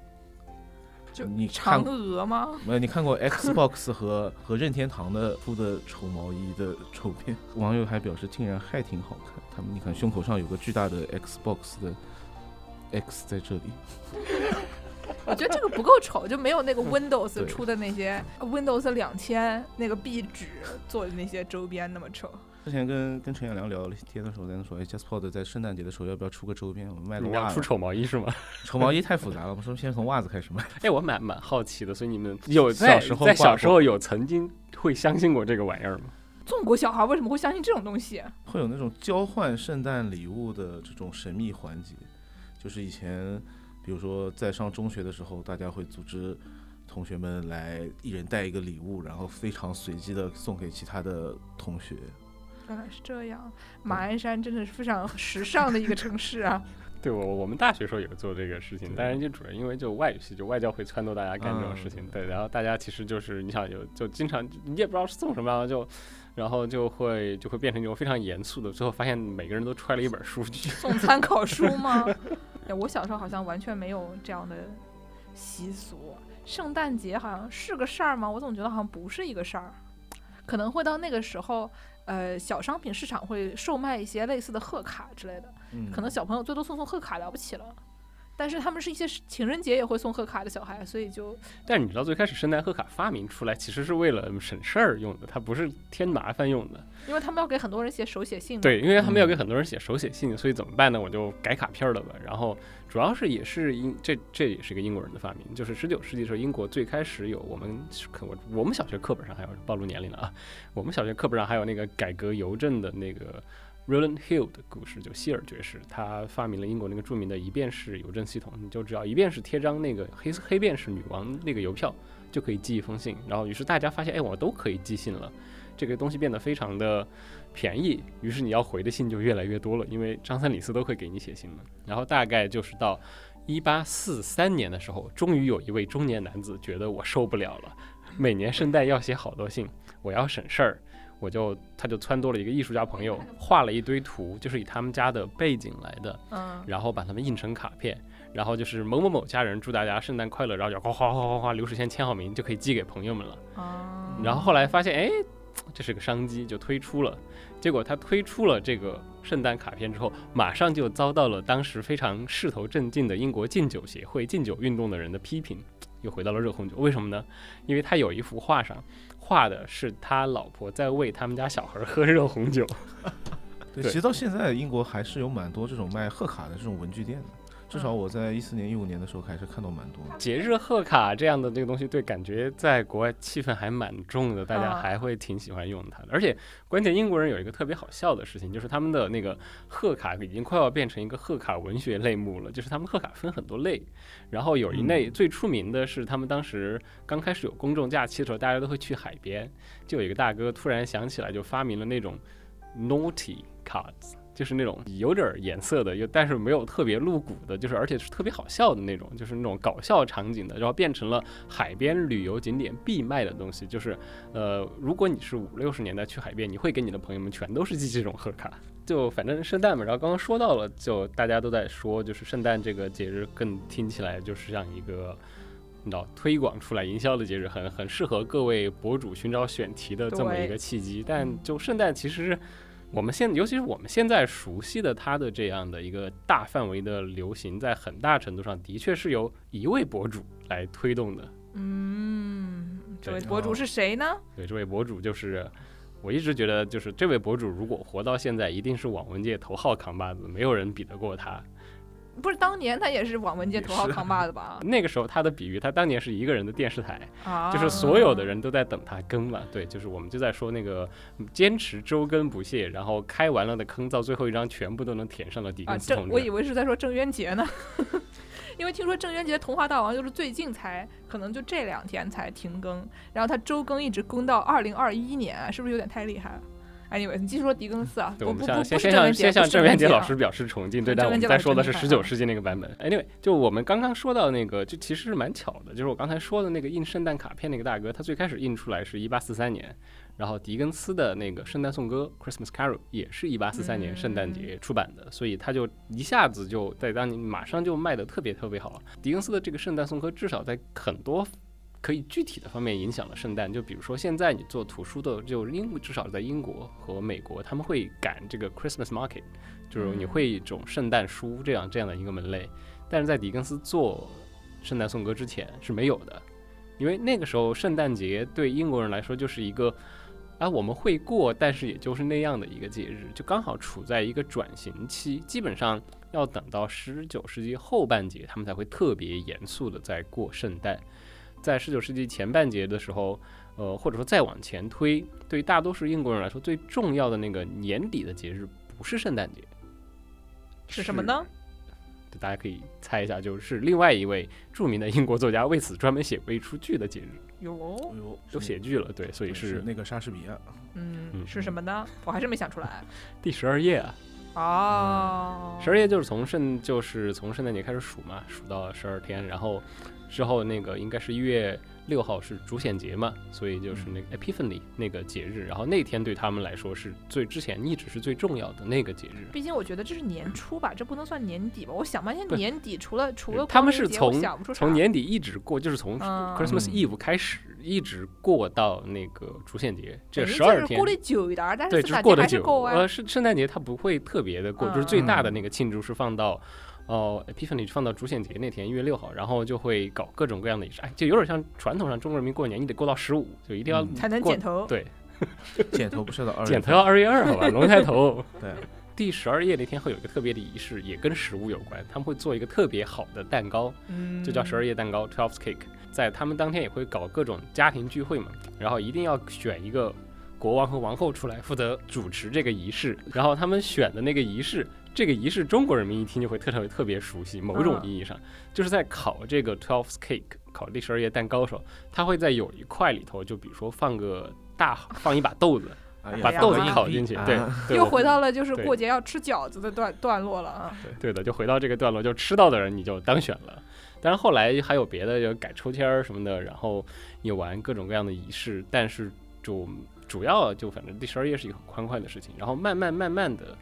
你嫦娥吗？没有，你看过 Xbox 和和任天堂的出的丑毛衣的 (laughs) 丑片？网友还表示竟然还挺好看。他们你看胸口上有个巨大的 Xbox 的 X 在这里。我觉得这个不够丑，就没有那个 Windows 出的那些 Windows 两千那个壁纸做的那些周边那么丑。之前跟跟陈彦良聊天的时候，在那说，哎，JustPod 在圣诞节的时候要不要出个周边？我们卖个袜子。出丑毛衣是吗？丑毛衣太复杂了，我们说先从袜子开始卖。(laughs) 哎，我蛮蛮好奇的，所以你们 (laughs) 有在在小时候有曾经会相信过这个玩意儿吗？中国小孩为什么会相信这种东西？会有那种交换圣诞礼物的这种神秘环节，就是以前，比如说在上中学的时候，大家会组织同学们来一人带一个礼物，然后非常随机的送给其他的同学。原来是这样，马鞍山真的是非常时尚的一个城市啊。(laughs) 对，我我们大学时候也做这个事情，但是就主要因为就外语系，就外教会撺掇大家干这种事情。对，然后大家其实就是你想有就经常你也不知道是送什么，就然后就会就会变成一种非常严肃的，最后发现每个人都揣了一本书去 (laughs) 送参考书吗？(laughs) 哎，我小时候好像完全没有这样的习俗。圣诞节好像是个事儿吗？我总觉得好像不是一个事儿，可能会到那个时候。呃，小商品市场会售卖一些类似的贺卡之类的，可能小朋友最多送送贺卡了不起了。但是他们是一些情人节也会送贺卡的小孩，所以就。但是你知道最开始圣诞贺卡发明出来其实是为了省事儿用的，它不是添麻烦用的。因为他们要给很多人写手写信。对，因为他们要给很多人写手写信，所以怎么办呢？我就改卡片了吧。然后主要是也是英这这也是一个英国人的发明，就是十九世纪的时候英国最开始有我们课我我们小学课本上还有暴露年龄了啊，我们小学课本上还有那个改革邮政的那个。Roland Hill 的故事，就希尔爵士，他发明了英国那个著名的一便士邮政系统。你就只要一便士贴张那个黑黑便士女王那个邮票，就可以寄一封信。然后，于是大家发现，哎，我都可以寄信了，这个东西变得非常的便宜。于是你要回的信就越来越多了，因为张三李四都会给你写信了。然后大概就是到一八四三年的时候，终于有一位中年男子觉得我受不了了，每年圣诞要写好多信，我要省事儿。我就他就撺掇了一个艺术家朋友，画了一堆图，就是以他们家的背景来的，嗯，然后把它们印成卡片，然后就是某某某家人祝大家圣诞快乐，然后就哗哗哗哗哗，刘世先签好名就可以寄给朋友们了。哦，然后后来发现，哎，这是个商机，就推出了。结果他推出了这个圣诞卡片之后，马上就遭到了当时非常势头正劲的英国禁酒协会、禁酒运动的人的批评，又回到了热红酒。为什么呢？因为他有一幅画上。画的是他老婆在喂他们家小孩喝热红酒。(laughs) 对，其实到现在英国还是有蛮多这种卖贺卡的这种文具店的。至少我在一四年、一五年的时候还是看到蛮多节日贺卡这样的这个东西，对，感觉在国外气氛还蛮重的，大家还会挺喜欢用它的。而且，关键英国人有一个特别好笑的事情，就是他们的那个贺卡已经快要变成一个贺卡文学类目了。就是他们贺卡分很多类，然后有一类最出名的是他们当时刚开始有公众假期的时候，大家都会去海边，就有一个大哥突然想起来，就发明了那种 naughty cards。就是那种有点颜色的，又但是没有特别露骨的，就是而且是特别好笑的那种，就是那种搞笑场景的，然后变成了海边旅游景点必卖的东西。就是，呃，如果你是五六十年代去海边，你会给你的朋友们全都是寄 (laughs) 这种贺卡。就反正圣诞嘛，然后刚刚说到了，就大家都在说，就是圣诞这个节日更听起来就是像一个，你知道推广出来营销的节日，很很适合各位博主寻找选题的这么一个契机。但就圣诞其实。我们现，尤其是我们现在熟悉的他的这样的一个大范围的流行，在很大程度上的确是由一位博主来推动的。嗯，这位博主是谁呢？对，这位博主就是，我一直觉得就是这位博主如果活到现在，一定是网文界头号扛把子，没有人比得过他。不是当年他也是网文界头号扛把子吧？(laughs) 那个时候他的比喻，他当年是一个人的电视台，就是所有的人都在等他更嘛。对，就是我们就在说那个坚持周更不懈，然后开完了的坑，到最后一张全部都能填上了底根同志。我以为是在说郑渊洁呢，(laughs) 因为听说郑渊洁《童话大王》就是最近才，可能就这两天才停更，然后他周更一直更到二零二一年，是不是有点太厉害了？哎，你你继续说狄更斯啊？对，我们向先先向先向郑渊洁老师表示崇敬。对，但我们在说的是十九世纪那个版本。Anyway，就我们刚刚说到那个，就其实是蛮巧的，就是我刚才说的那个印圣诞卡片那个大哥，他最开始印出来是一八四三年，然后狄更斯的那个圣诞颂歌 Christmas Carol 也是一八四三年圣诞节出版的，所以他就一下子就在当年马上就卖的特别特别好。狄更斯的这个圣诞颂歌至少在很多。可以具体的方面影响了圣诞，就比如说现在你做图书的，就英至少在英国和美国，他们会赶这个 Christmas Market，就是你会一种圣诞书这样这样的一个门类。但是在狄更斯做圣诞颂歌之前是没有的，因为那个时候圣诞节对英国人来说就是一个啊，我们会过，但是也就是那样的一个节日，就刚好处在一个转型期，基本上要等到十九世纪后半截，他们才会特别严肃的在过圣诞。在十九世纪前半节的时候，呃，或者说再往前推，对于大多数英国人来说，最重要的那个年底的节日不是圣诞节，是什么呢？大家可以猜一下，就是另外一位著名的英国作家为此专门写过一出剧的节日，有，哎呦，都写剧了，对，所以是是那个莎士比亚，嗯，嗯是什么呢？我还是没想出来。第十二夜啊。哦，十二夜就是从圣就是从圣诞节开始数嘛，数到十二天，然后之后那个应该是一月六号是主显节嘛，所以就是那个 Epiphany 那个节日，然后那天对他们来说是最之前一直是最重要的那个节日。毕竟我觉得这是年初吧，这不能算年底吧？我想半天，对年底除了除了他们是从从年底一直过，就是从嗯 Christmas 嗯 Eve 开始，一直过到那个主显节，这十二天过。得久一点儿，但对，是圣诞节就是过得久。还是够啊。呃，圣圣诞节它不会特别的过，就是最嗯大的那个庆祝是放到。哦、e p i p h a n y 放到主显节那天，一月六号，然后就会搞各种各样的仪式，哎，就有点像传统上中国人民过年，你得过到十五，就一定要嗯才能过剪头。对，剪头不是到二，剪头要二月二，好吧，龙抬头。对，(laughs) 第十二夜那天会有一个特别的仪式，也跟食物有关，他们会做一个特别好的蛋糕，嗯，就叫十二夜蛋糕 （Twelve Cake）。在他们当天也会搞各种家庭聚会嘛，然后一定要选一个国王和王后出来负责主持这个仪式，然后他们选的那个仪式，这个仪式中国人民一听就会特特别特别熟悉，某种意义上、就是在烤这个 Twelve Cake 烤第十二夜蛋糕的时候，他会在有一块里头，就比如说放个大放一把豆子，(laughs) 把豆子呀烤进去，对啊，又回到了就是过节要吃饺子的段段落了啊。(laughs) 对的，就回到这个段落，就吃到的人你就当选了。但是后来还有别的，就改抽签儿什么的，然后也玩各种各样的仪式，但是就主要就反正第十二页是一个很欢快的事情，然后慢慢慢慢的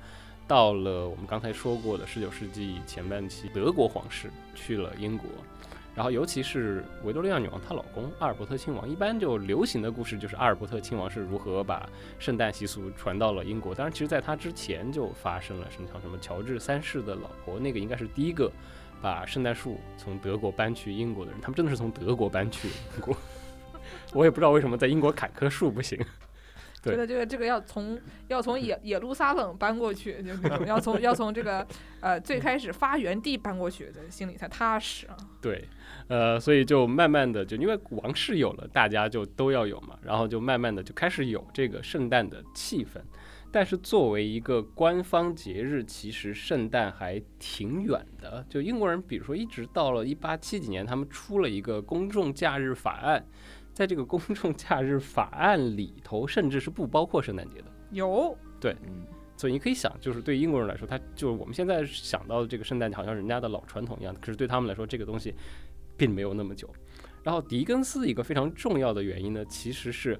到了我们刚才说过的十九世纪前半期，德国皇室去了英国。然后，尤其是维多利亚女王她老公阿尔伯特亲王，一般就流行的故事就是阿尔伯特亲王是如何把圣诞习俗传到了英国。当然，其实在他之前就发生了什么像什么乔治三世的老婆，那个应该是第一个把圣诞树从德国搬去英国的人。他们真的是从德国搬去英国，(laughs) 我也不知道为什么在英国砍棵树不行。对觉得这个这个要从要从野野路撒冷搬过去，就那种要从要从这个呃最开始发源地搬过去，这心里才踏实啊。对，呃，所以就慢慢的就因为王室有了，大家就都要有嘛，然后就慢慢的就开始有这个圣诞的气氛。但是作为一个官方节日，其实圣诞还挺远的。就英国人，比如说一直到了一八七几年，他们出了一个公众假日法案，在这个公众 (laughs) 假日法案里头，甚至是不包括圣诞节的。有，嗯所以你可以想，就是对英国人来说，他就是我们现在想到的这个圣诞节，好像人家的老传统一样，可是对他们来说，这个东西并没有那么久。然后狄更斯一个非常重要的原因呢，其实是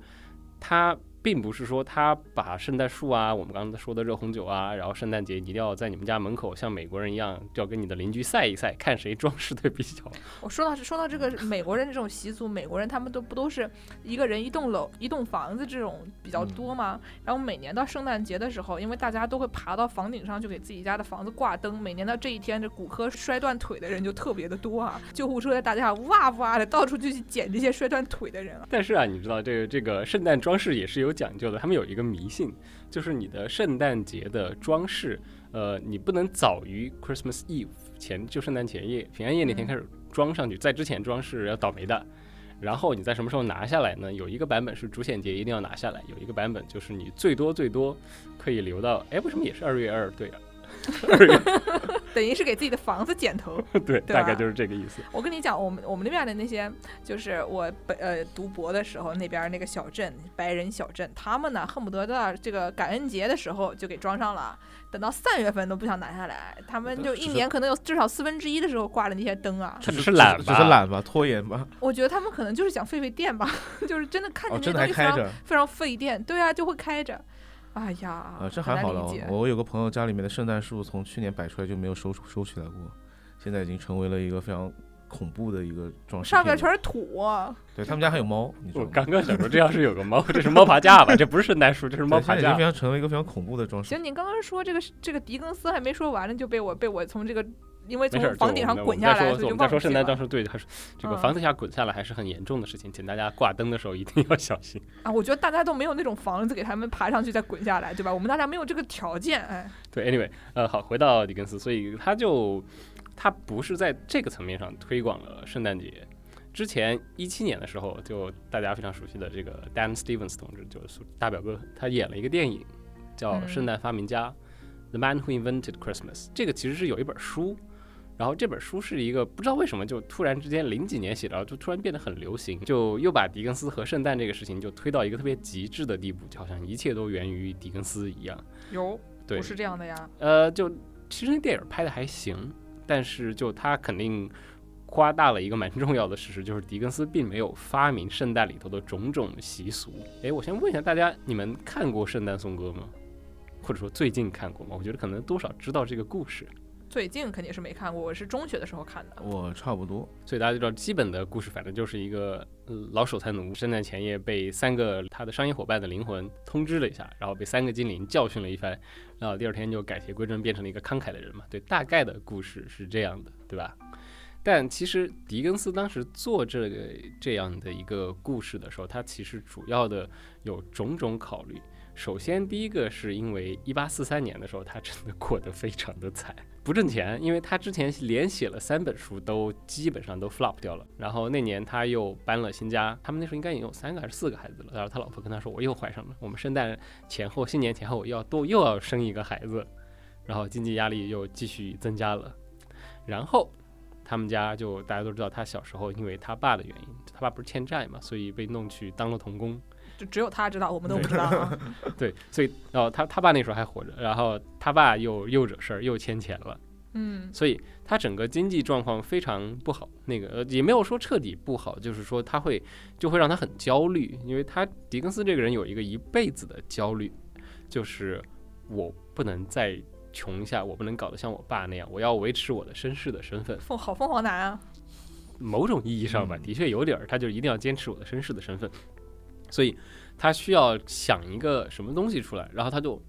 他并不是说他把圣诞树啊，我们刚才说的热红酒啊，然后圣诞节你一定要在你们家门口像美国人一样，就要跟你的邻居赛一赛，看谁装饰的比较我说到说到这个 (laughs) 美国人这种习俗，美国人他们都不都是一个人一栋楼一栋房子这种比较多吗？然后每年到圣诞节的时候，因为大家都会爬到房顶上去给自己家的房子挂灯，每年到这一天，这骨科摔断腿的人就特别的多啊，救护车在大街上哇哇的到处就去捡这些摔断腿的人啊。但是啊，你知道这个这个圣诞装饰也是有讲究的，他们有一个迷信，就是你的圣诞节的装饰，呃，你不能早于 Christmas Eve 前，就圣诞前夜、平安夜那天嗯开始装上去，在之前装饰要倒霉的。然后你在什么时候拿下来呢？有一个版本是主显节一定要拿下来，有一个版本就是你最多最多可以留到，哎，为什么也是二月二？对啊，二月 (laughs) (laughs) (laughs) 等于是给自己的房子剪头。(laughs) 对，对大概就是这个意思。我跟你讲，我们我们那边的那些，就是我本呃读博的时候，那边那个小镇白人小镇，他们呢恨不得到这个感恩节的时候就给装上了，等到三月份都不想拿下来，他们就一年可能有至少四分之一的时候挂了那些灯啊。他只是懒只吧？是懒吧，拖延吧，我觉得他们可能就是想费费电吧，(laughs) 就是真的看哦，见真的那些东西非常、还开着非常费电，对啊，就会开着。哎呀，啊，这还好了。我有个朋友家里面的圣诞树从去年摆出来就没有收收起来过，现在已经成为了一个非常恐怖的一个装饰。上面全是土，对他们家还有猫，你说？我刚刚想说，这要是有个猫，这是猫爬架吧？这不是圣诞树，这是猫爬架已经非。常成为一个非常恐怖的装饰行，。你刚刚说这个这个狄更斯还没说完呢，就被我被我从这个因为从房顶上滚下来，我们再所以就忘记说圣诞装了饰，对，还是这个嗯房子下滚下来还是很严重的事情，请大家挂灯的时候一定要小心。(laughs) 啊。我觉得大家都没有那种房子给他们爬上去再滚下来，对吧？我们大家没有这个条件，哎，对，anyway，呃，好，回到狄更斯，所以他就他不是在这个层面上推广了圣诞节。之前一七年的时候，就大家非常熟悉的这个 Dan Stevens 同志，就是大表哥，他演了一个电影叫《嗯圣诞发明家》The Man Who Invented Christmas。这个其实是有一本书，然后这本书是一个不知道为什么就突然之间零几年写的，就突然变得很流行，就又把狄更斯和圣诞这个事情就推到一个特别极致的地步，就好像一切都源于狄更斯一样。有对不，是这样的呀？呃，就其实那电影拍的还行，但是就他肯定夸大了一个蛮重要的事实，就是狄更斯并没有发明圣诞里头的种种习俗。诶，我先问一下大家，你们看过《圣诞颂歌》吗？或者说最近看过吗？我觉得可能多少知道这个故事，最近肯定是没看过，我是中学的时候看的。我差不多，所以大家就知道基本的故事，反正就是一个、呃老守财奴，圣诞前夜被三个他的商业伙伴的灵魂通知了一下，然后被三个精灵教训了一番，然后第二天就改邪归正，变成了一个慷慨的人嘛。对，大概的故事是这样的，对吧？但其实狄更斯当时做这个这样的一个故事的时候，他其实主要的有种种考虑。首先，第一个是因为一八四三年的时候，他真的过得非常的惨，不挣钱，因为他之前连写了三本书，都基本上都 flop 掉了。然后那年他又搬了新家，他们那时候应该已经有三个还是四个孩子了。然后他老婆跟他说：“我又怀上了，我们圣诞前后、新年前后要多又要生一个孩子。”然后经济压力又继续增加了。然后他们家就大家都知道，他小时候因为他爸的原因，他爸不是欠债嘛，所以被弄去当了童工。就只有他知道，我们都不知道啊。(laughs) (laughs) 对，所以然后他他爸那时候还活着，然后他爸又又惹事儿，又欠钱了。嗯，所以他整个经济状况非常不好。那个呃也没有说彻底不好，就是说他会就会让他很焦虑，因为他狄更斯这个人有一个一辈子的焦虑，就是我不能再穷下，我不能搞得像我爸那样，我要维持我的绅士的身份。凤好凤凰男啊，某种意义上吧，嗯的确有点儿，他就一定要坚持我的绅士的身份，所以他需要想一个什么东西出来，然后他就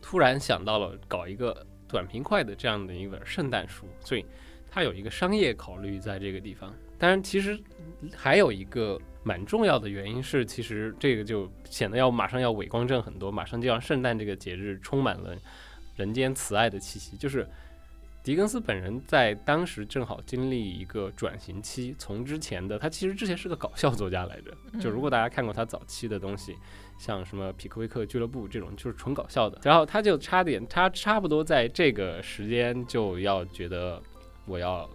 突然想到了搞一个短平快的这样的一本圣诞书，所以他有一个商业考虑在这个地方。当然，其实还有一个蛮重要的原因是，其实这个就显得要马上要伟光正很多，马上就让圣诞这个节日充满了人间慈爱的气息，就是。狄更斯本人在当时正好经历一个转型期，从之前的他其实之前是个搞笑作家来着，就如果大家看过他早期的东西，像什么匹克威克俱乐部这种，就是纯搞笑的。然后他就差点，他差不多在这个时间就要觉得我要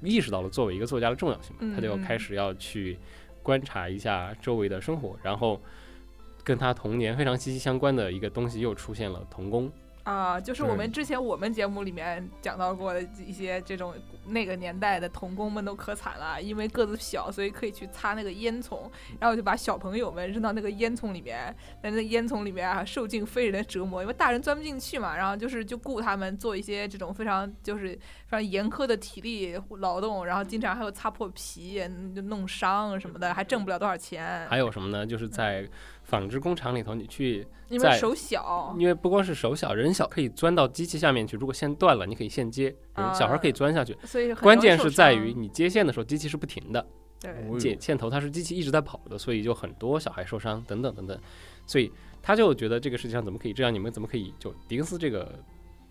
意识到了作为一个作家的重要性嘛，他就开始要去观察一下周围的生活，然后跟他童年非常息息相关的一个东西又出现了童工。啊，就是我们之前我们节目里面讲到过的一些这种那个年代的童工们都可惨了，因为个子小，所以可以去擦那个烟囱，然后就把小朋友们扔到那个烟囱里面，在那烟囱里面啊受尽非人的折磨，因为大人钻不进去嘛，然后就是就雇他们做一些这种非常就是非常严苛的体力劳动，然后经常还有擦破皮、就弄伤什么的，还挣不了多少钱，还有什么呢？就是在纺织工厂里头，你去在因为手小，因为不光是手小，人小可以钻到机器下面去，如果线断了，你可以线接，人小孩可以钻下去。所以关键是在于你接线的时候，机器是不停的，对。哦接线头它是机器一直在跑的，所以就很多小孩受伤等等等等，所以他就觉得这个世界上怎么可以这样？你们怎么可以就狄更斯这个？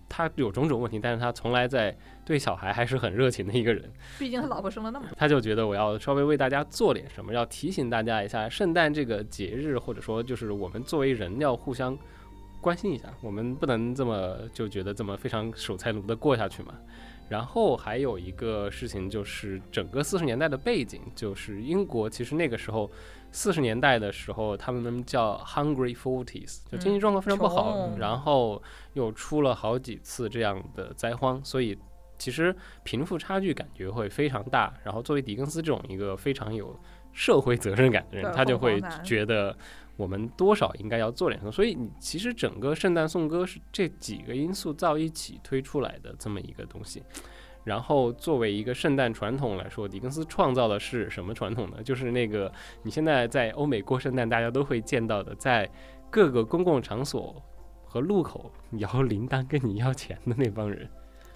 他有种种问题，但是他从来在对小孩还是很热情的一个人。毕竟他老婆生了那么多，他就觉得我要稍微为大家做点什么，要提醒大家一下，圣诞这个节日，或者说就是我们作为人要互相关心一下，我们不能这么就觉得这么非常守财奴的过下去嘛。然后还有一个事情就是整个四十年代的背景，就是英国其实那个时候四十年代的时候，他们叫 Hungry Forties，就经济状况非常不好，穷然后又出了好几次这样的灾荒，所以其实贫富差距感觉会非常大。然后作为狄更斯这种一个非常有社会责任感的人，他就会觉得我们多少应该要做点什么。所以你其实整个圣诞颂歌是这几个因素造一起推出来的这么一个东西。然后作为一个圣诞传统来说，狄更斯创造的是什么传统呢？就是那个你现在在欧美过圣诞，大家都会见到的，在各个公共场所和路口摇铃铛跟你要钱的那帮人。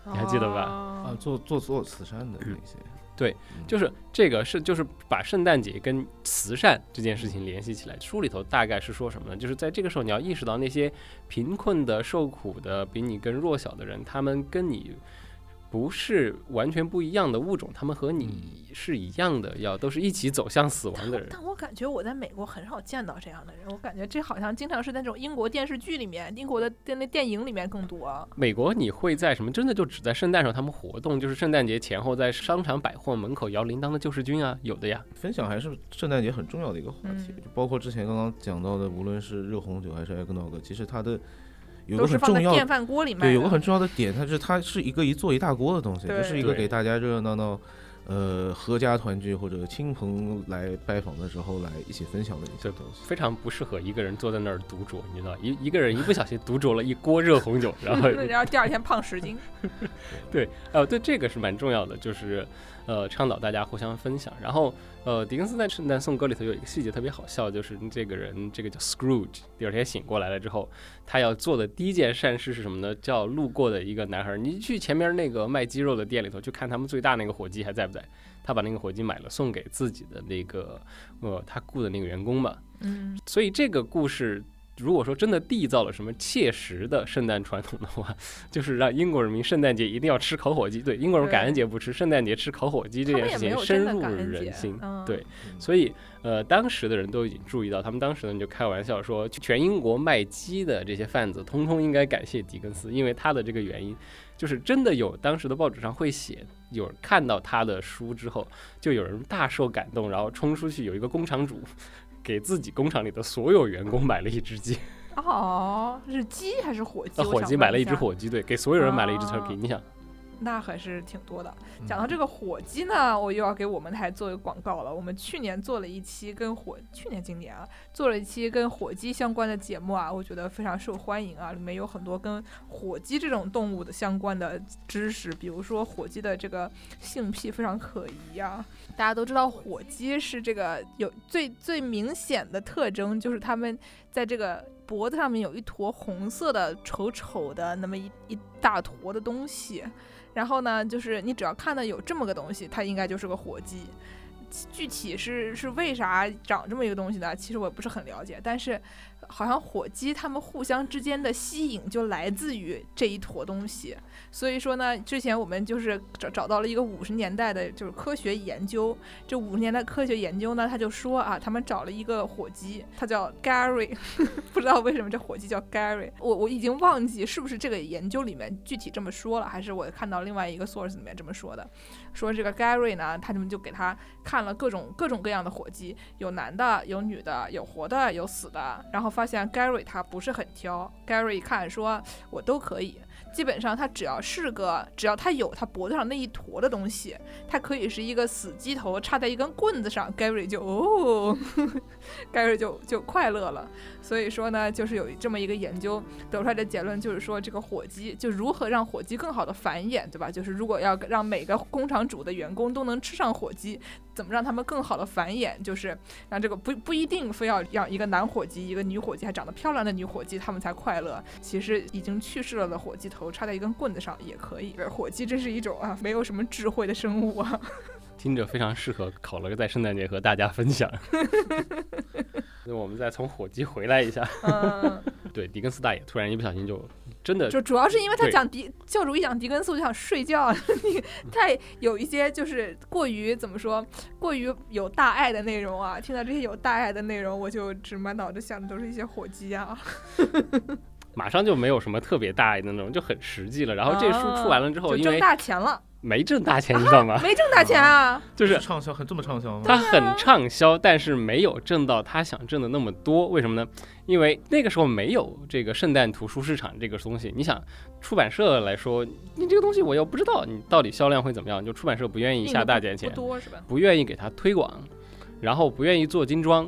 你还记得吧？啊，做做做慈善的那些，对，就是这个是就是把圣诞节跟慈善这件事情联系起来。书里头大概是说什么呢？就是在这个时候你要意识到那些贫困的、受苦的、比你更弱小的人，他们跟你。不是完全不一样的物种，他们和你是一样的，要都是一起走向死亡的人。但我感觉我在美国很少见到这样的人，我感觉这好像经常是在那种英国电视剧里面、英国的电那电影里面更多。美国你会在什么？真的就只在圣诞时候他们活动，就是圣诞节前后在商场百货门口摇铃铛的救世军啊，有的呀。分享还是圣诞节很重要的一个话题，就包括之前刚刚讲到的，无论是热红酒还是艾格诺格，其实它的。有个很重要电饭锅里面，对，有个很重要的点，它是它是一个一做一大锅的东西，就是一个给大家热热闹闹，呃，合家团聚或者亲朋来拜访的时候来一起分享的一些东西，非常不适合一个人坐在那儿独酌，你知道，一一个人一不小心独酌了一锅热红酒，然后 (laughs) 然后第二天胖十斤。(laughs) 对，呃，对，这个是蛮重要的，就是呃，倡导大家互相分享，然后。呃，狄更斯在《圣诞颂歌》里头有一个细节特别好笑，就是这个人，这个叫 Scrooge，第二天醒过来了之后，他要做的第一件善事是什么呢？叫路过的一个男孩，你去前面那个卖鸡肉的店里头去看他们最大那个火鸡还在不在？他把那个火鸡买了送给自己的那个呃他雇的那个员工吧。嗯，所以这个故事。如果说真的缔造了什么切实的圣诞传统的话，(laughs) 就是让英国人民圣诞节一定要吃烤火鸡。对，英国人感恩节不吃，圣诞节吃烤火鸡这件事情深入人心。对，所以呃，当时的人都已经注意到，他们当时呢就开玩笑说，全英国卖鸡的这些贩子，通通应该感谢狄更斯，因为他的这个原因，就是真的有当时的报纸上会写，有人看到他的书之后，就有人大受感动，然后冲出去有一个工厂主。给自己工厂里的所有员工买了一只鸡，哦，是鸡还是火鸡？火鸡买了一只火鸡，对，给所有人买了一只 turkey。你想？那还是挺多的。讲到这个火鸡呢，我又要给我们台做一个广告了。我们去年做了一期跟火，去年今年啊，做了一期跟火鸡相关的节目啊，我觉得非常受欢迎啊。里面有很多跟火鸡这种动物的相关的知识，比如说火鸡的这个性癖非常可疑啊。大家都知道火鸡是这个有最最明显的特征，就是它们在这个脖子上面有一坨红色的丑丑的那么一一大坨的东西。然后呢，就是你只要看到有这么个东西，它应该就是个火鸡。具体是是为啥长这么一个东西呢？其实我不是很了解，但是。好像火鸡它们互相之间的吸引就来自于这一坨东西，所以说呢，之前我们就是找找到了一个五十年代的，就是科学研究。这五十年代科学研究呢，他就说啊，他们找了一个火鸡，它叫 Gary，不知道为什么这火鸡叫 Gary，我我已经忘记是不是这个研究里面具体这么说了，还是我看到另外一个 source 里面这么说的。说这个 Gary 呢，他们就给他看了各种各种各样的火鸡，有男的，有女的，有活的，有死的，然后发现 Gary 他不是很挑，Gary 一看说，我都可以。基本上，他只要是个，只要他有他脖子上那一坨的东西，它可以是一个死鸡头插在一根棍子上，Gary 就哦，(laughs) Gary 就就快乐了。所以说呢，就是有这么一个研究得出来的结论，就是说这个火鸡就如何让火鸡更好的繁衍，对吧？就是如果要让每个工厂主的员工都能吃上火鸡，怎么让他们更好的繁衍？就是让这个不不一定非要养一个男火鸡，一个女火鸡还长得漂亮的女火鸡，他们才快乐。其实已经去世了的火鸡头。插在一根棍子上也可以。火鸡真是一种啊，没有什么智慧的生物啊。听着非常适合考了个在圣诞节和大家分享。(laughs) (laughs) 那我们再从火鸡回来一下。对，狄更斯大爷突然一不小心就真的就主要是因为他讲狄教主一讲狄更斯我就想睡觉，(laughs) 太有一些就是过于怎么说过于有大爱的内容啊。听到这些有大爱的内容，我就只满脑子想的都是一些火鸡啊。(laughs) 马上就没有什么特别大爱的内容，就很实际了。然后这书出完了之后，因为挣大钱了，(laughs) 没挣大钱，你知道吗？没挣大钱啊，就是畅销，很这么畅销吗？它很畅销，但是没有挣到他想挣的那么多。为什么呢？因为那个时候没有这个圣诞图书市场这个东西。你想，出版社来说，你这个东西我又不知道你到底销量会怎么样，就出版社不愿意下大价钱，不多是吧？不愿意给他推广，然后不愿意做精装，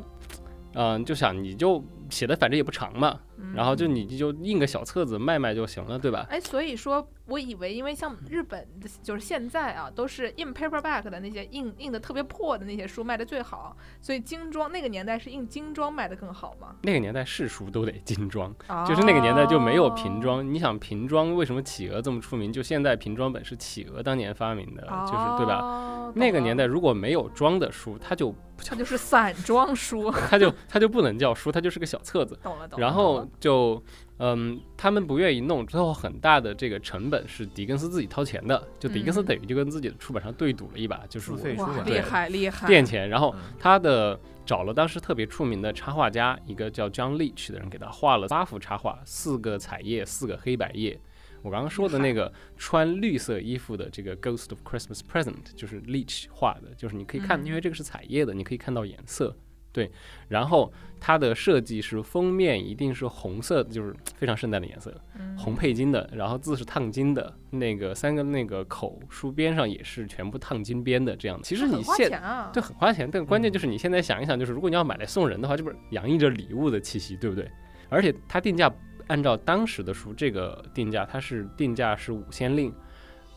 嗯，就想你就写的反正也不长嘛。然后就你就印个小册子卖卖就行了，对吧？哎，所以说，我以为因为像日本的，就是现在啊，都是印 paperback 的那些印印的特别破的那些书卖的最好，所以精装那个年代是印精装卖的更好吗？那个年代是书都得精装，就是那个年代就没有瓶装。你想瓶装为什么企鹅这么出名？就现在瓶装本是企鹅当年发明的，就是对吧？那个年代如果没有装的书，它就它就是散装书，(laughs) 它就它就不能叫书，它就是个小册子。懂了懂了。然后就嗯，他们不愿意弄，最后很大的这个成本是狄更斯自己掏钱的，就狄更斯等于就跟自己的出版商对赌了一把，就是哇，厉害厉害，垫钱。然后他的找了当时特别出名的插画家，一个叫 John Leech 的人给他画了八幅插画，四个彩页，四个黑白页。我刚刚说的那个穿绿色衣服的这个 Ghost of Christmas Present 就是 Leech 画的，就是你可以看，因为这个是彩页的，你可以看到颜色。对，然后它的设计是封面一定是红色，就是非常圣诞的颜色，红配金的，然后字是烫金的，那个三个那个口书边上也是全部烫金边的这样的。其实你现对很花钱，但关键就是你现在想一想，就是如果你要买来送人的话，这不是洋溢着礼物的气息，对不对？而且它定价按照当时的书这个定价，它是定价是五千令，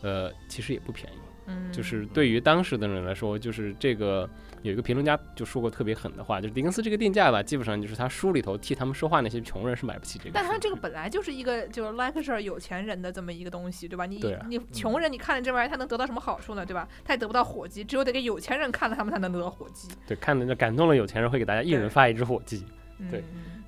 呃，其实也不便宜。嗯，就是对于当时的人来说，就是这个。有一个评论家就说过特别狠的话，就是狄更斯这个定价吧，基本上就是他书里头替他们说话那些穷人是买不起这个。但他这个本来就是一个就是 lecture 有钱人的这么一个东西，对吧？你你穷人你看了这玩意儿，他能得到什么好处呢？对吧？他也得不到火鸡，只有得给有钱人看了，他们才能得到火鸡。对，看了就感动了有钱人，会给大家一人发一只火鸡。对，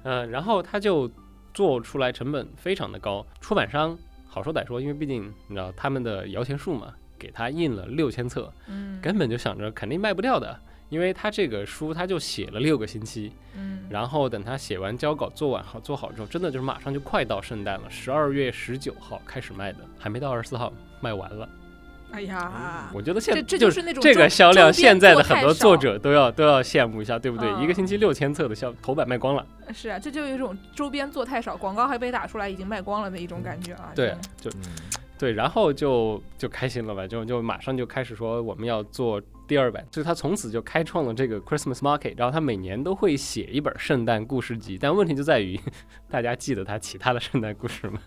嗯，然后他就做出来成本非常的高，出版商好说歹说，因为毕竟你知道他们的摇钱树嘛，给他印了六千册，嗯，根本就想着肯定卖不掉的。因为他这个书，他就写了六个星期，嗯，然后等他写完交稿、做完好、做好之后，真的就是马上就快到圣诞了，十二月十九号开始卖的，还没到二十四号卖完了。哎呀，我觉得现这就是那种这个销量，现在的很多作者都要都要羡慕一下，对不对？一个星期六千册的销头版卖光了。是啊，这就有一种周边做太少，广告还被打出来，已经卖光了的一种感觉啊。对，就。对，然后就就开心了吧，就就马上就开始说我们要做第二版，所以他从此就开创了这个 Christmas Market，然后他每年都会写一本圣诞故事集，但问题就在于，(laughs) 大家记得他其他的圣诞故事吗？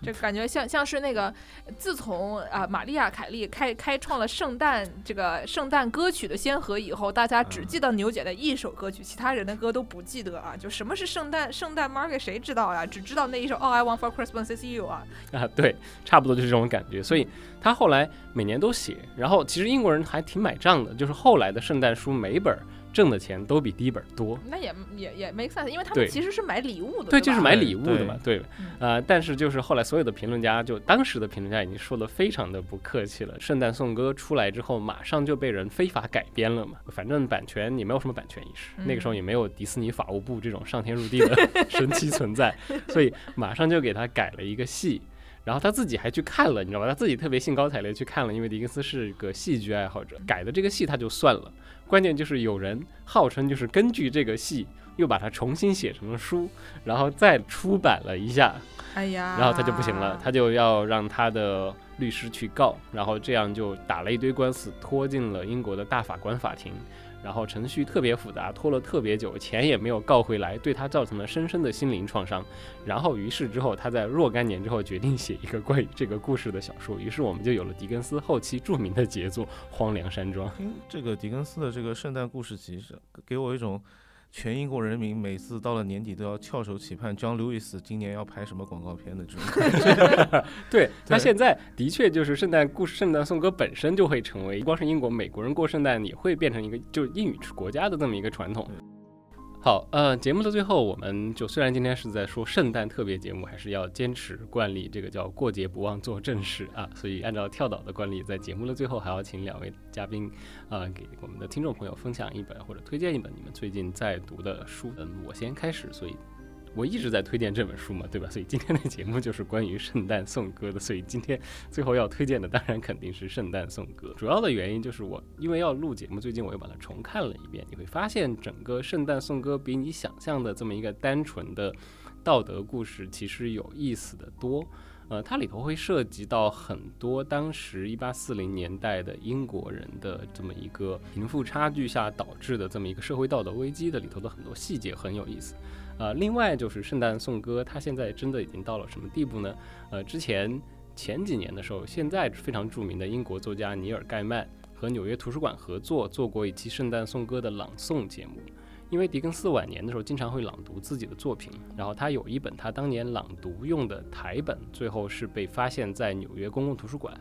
就感觉像像是那个，自从啊玛丽亚凯莉开开创了圣诞这个圣诞歌曲的先河以后，大家只记得牛姐的一首歌曲，其他人的歌都不记得啊。就什么是圣诞圣诞 market 谁知道呀？只知道那一首 All I Want for Christmas is You 啊。啊，对，差不多就是这种感觉。所以他后来每年都写，然后其实英国人还挺买账的，就是后来的圣诞书每本。挣的钱都比第一本多，那也也也没 sense，因为他们其实是买礼物的，对，就是买礼物的嘛，对，呃，但是就是后来所有的评论家，就当时的评论家已经说的非常的不客气了。圣诞颂歌出来之后，马上就被人非法改编了嘛，反正版权也没有什么版权意识，那个时候也没有迪士尼法务部这种上天入地的 (laughs) 神奇存在，所以马上就给他改了一个戏。然后他自己还去看了，你知道吧？他自己特别兴高采烈去看了，因为狄更斯是个戏剧爱好者，改的这个戏他就算了。关键就是有人号称就是根据这个戏又把它重新写成了书，然后再出版了一下。哎呀，然后他就不行了，他就要让他的律师去告，然后这样就打了一堆官司，拖进了英国的大法官法庭。然后程序特别复杂，拖了特别久，钱也没有告回来，对他造成了深深的心灵创伤。然后于是之后，他在若干年之后决定写一个关于这个故事的小说。于是我们就有了狄更斯后期著名的杰作《荒凉山庄》。这个狄更斯的这个圣诞故事集，给我一种。全英国人民每次到了年底都要翘首企盼，John Lewis 今年要拍什么广告片的这种 (laughs) 感觉。对他现在的确就是圣诞故事、圣诞颂歌本身就会成为，光是英国美国人过圣诞也会变成一个就英语国家的这么一个传统。好，呃，节目的最后，我们就虽然今天是在说圣诞特别节目，还是要坚持惯例，这个叫过节不忘做正事啊。所以按照跳岛的惯例，在节目的最后，还要请两位嘉宾啊，给我们的听众朋友分享一本或者推荐一本你们最近在读的书。嗯，我先开始，所以。我一直在推荐这本书嘛，对吧？所以今天的节目就是关于圣诞颂歌的。所以今天最后要推荐的，当然肯定是圣诞颂歌。主要的原因就是我因为要录节目，最近我又把它重看了一遍。你会发现，整个圣诞颂歌比你想象的这么一个单纯的道德故事，其实有意思的多。呃，它里头会涉及到很多当时一八四零年代的英国人的这么一个贫富差距下导致的这么一个社会道德危机的里头的很多细节很有意思。呃，另外就是圣诞颂歌，它现在真的已经到了什么地步呢？呃，之前前几年的时候，现在非常著名的英国作家尼尔盖曼和纽约图书馆合作做过一期圣诞颂歌的朗诵节目。因为狄更斯晚年的时候经常会朗读自己的作品，然后他有一本他当年朗读用的台本，最后是被发现在纽约公共图书馆。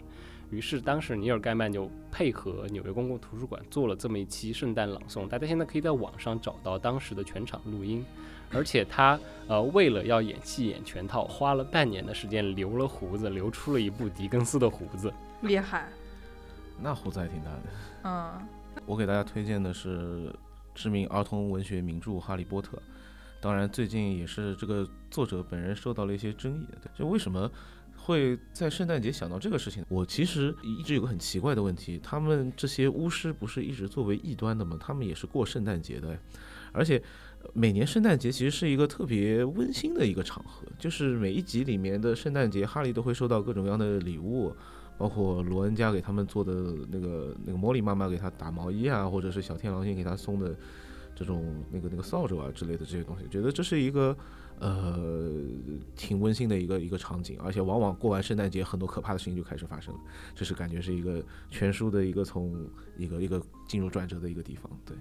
于是当时尼尔盖曼就配合纽约公共图书馆做了这么一期圣诞朗诵，大家现在可以在网上找到当时的全场录音。而且他呃为了要演戏演全套，花了半年的时间留了胡子，留出了一部狄更斯的胡子，厉害。那胡子还挺大的。嗯，我给大家推荐的是。知名儿童文学名著《哈利波特》，当然最近也是这个作者本人受到了一些争议。就为什么会在圣诞节想到这个事情？我其实一直有个很奇怪的问题：他们这些巫师不是一直作为异端的吗？他们也是过圣诞节的，而且每年圣诞节其实是一个特别温馨的一个场合，就是每一集里面的圣诞节，哈利都会收到各种各样的礼物。包括罗恩家给他们做的那个那个茉莉妈妈给他打毛衣啊，或者是小天狼星给他送的这种那个那个扫帚啊之类的这些东西，觉得这是一个呃挺温馨的一个一个场景，而且往往过完圣诞节，很多可怕的事情就开始发生了，这是感觉是一个全书的一个从一个一个进入转折的一个地方，对。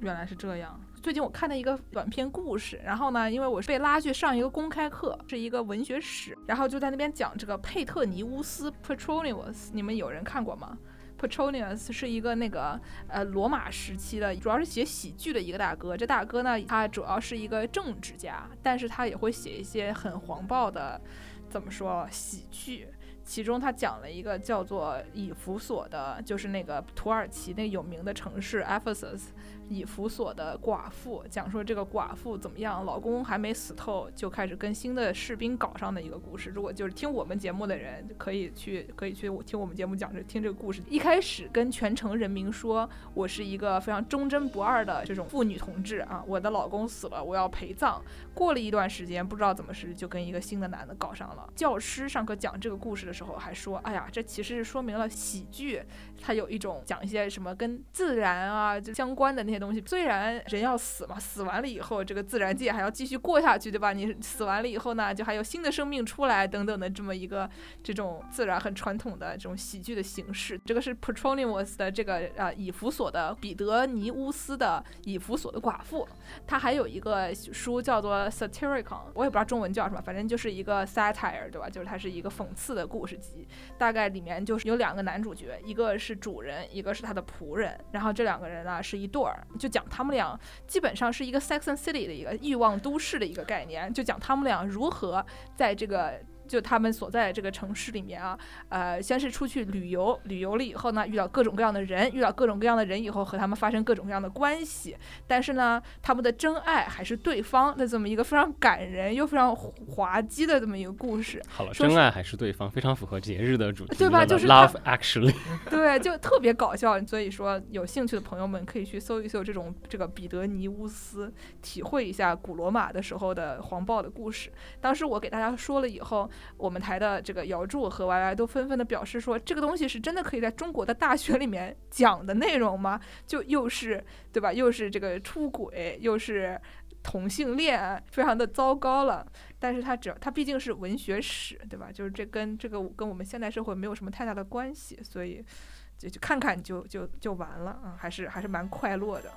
原来是这样。最近我看了一个短篇故事，然后呢，因为我是被拉去上一个公开课，是一个文学史，然后就在那边讲这个佩特尼乌斯 （Petronius），你们有人看过吗？Petronius 是一个那个呃罗马时期的，主要是写喜剧的一个大哥。这大哥呢，他主要是一个政治家，但是他也会写一些很黄暴的，怎么说喜剧。其中他讲了一个叫做以弗所的，就是那个土耳其那有名的城市 Ephesus。以弗所的寡妇讲说这个寡妇怎么样，老公还没死透就开始跟新的士兵搞上的一个故事。如果就是听我们节目的人，可以去可以去听我们节目讲这听这个故事。一开始跟全城人民说，我是一个非常忠贞不二的这种妇女同志啊，我的老公死了，我要陪葬。过了一段时间，不知道怎么是就跟一个新的男的搞上了。教师上课讲这个故事的时候还说，哎呀，这其实是说明了喜剧它有一种讲一些什么跟自然啊就相关的那些。东西虽然人要死嘛，死完了以后，这个自然界还要继续过下去，对吧？你死完了以后呢，就还有新的生命出来等等的这么一个这种自然很传统的这种喜剧的形式。这个是 Petronius 的这个呃以弗所的彼得尼乌斯的以弗所的寡妇，他还有一个书叫做 Satyricon，我也不知道中文叫什么，反正就是一个 satire，对吧？就是它是一个讽刺的故事集，大概里面就是有两个男主角，一个是主人，一个是他的仆人，然后这两个人呢是一对儿。就讲他们俩基本上是一个 Sex and City 的一个欲望都市的一个概念，就讲他们俩如何在这个。就他们所在的这个城市里面啊，呃，先是出去旅游，旅游了以后呢，遇到各种各样的人，遇到各种各样的人以后，和他们发生各种各样的关系。但是呢，他们的真爱还是对方的这么一个非常感人又非常滑稽的这么一个故事。好了，真爱还是对方，非常符合节日的主题，对吧？就是 Love Actually，(laughs) (laughs) 对，就特别搞笑。所以说，有兴趣的朋友们可以去搜一搜这种这个彼得尼乌斯，体会一下古罗马的时候的黄暴的故事。当时我给大家说了以后。我们台的这个姚柱和 Y Y 都纷纷的表示说，这个东西是真的可以在中国的大学里面讲的内容吗？就又是对吧？又是这个出轨，又是同性恋，非常的糟糕了。但是它只要它毕竟是文学史，对吧？就是这跟这个跟我们现代社会没有什么太大的关系，所以就就看看就就就完了啊，还是还是蛮快乐的。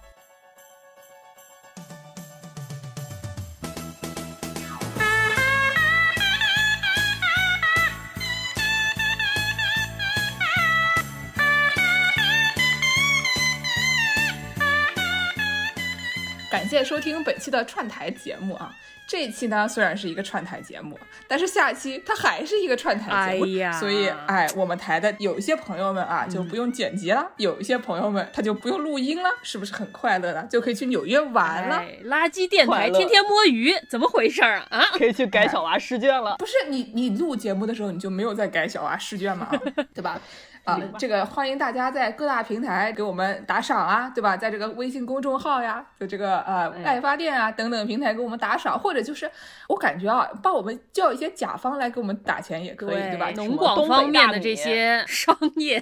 谢收听本期的串台节目啊！这一期呢虽然是一个串台节目，但是下期它还是一个串台节目，所以哎，我们台的有一些朋友们啊就不用剪辑了，有一些朋友们他就不用录音了，是不是很快乐呢？就可以去纽约玩了。垃圾电台天天摸鱼，怎么回事啊？啊，(laughs) 可以去改小娃试卷了。不是你，你录节目的时候你就没有在改小娃试卷吗？(laughs) 对吧？啊，这个欢迎大家在各大平台给我们打赏啊，对吧？在这个微信公众号呀，就这个呃爱发电啊等等平台给我们打赏，或者就是我感觉啊，帮我们叫一些甲方来给我们打钱也可以，对吧？农广方面的这些 (laughs) 商业，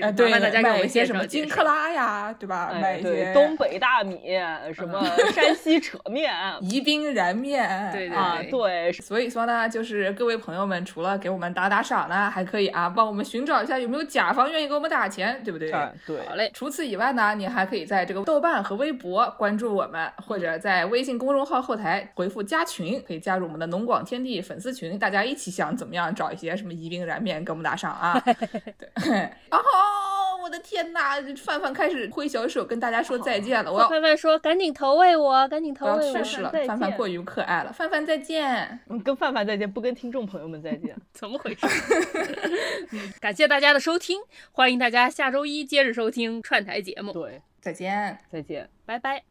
呃，对，买一些什么金克拉呀，对吧？买一些东北大米，什么山西扯面、(laughs) 宜宾燃面，对对对。所以说呢，就是各位朋友们，除了给我们打打赏呢，还可以啊，帮我们寻找一下有没有甲方愿意给我们打钱，对不对？对，好嘞。除此以外呢，你还可以在这个豆瓣和微博关注我们，或者在微信公众号后台回复加群，可以加入我们的农广天地粉丝群，大家一起想怎么样找一些什么宜宾燃面给我们打赏啊？(laughs) 对，然后我的天呐，范范开始挥小手跟大家说再见了。我要范范说赶紧投喂我，赶紧投喂我。我要去世了，范范过于可爱了。范范再见，嗯跟范范再见，不跟听众朋友们再见，(laughs) 怎么回事？(laughs) 感谢大家的收听，欢迎大家下周一接着收听串台节目。对，再见，再见，拜拜。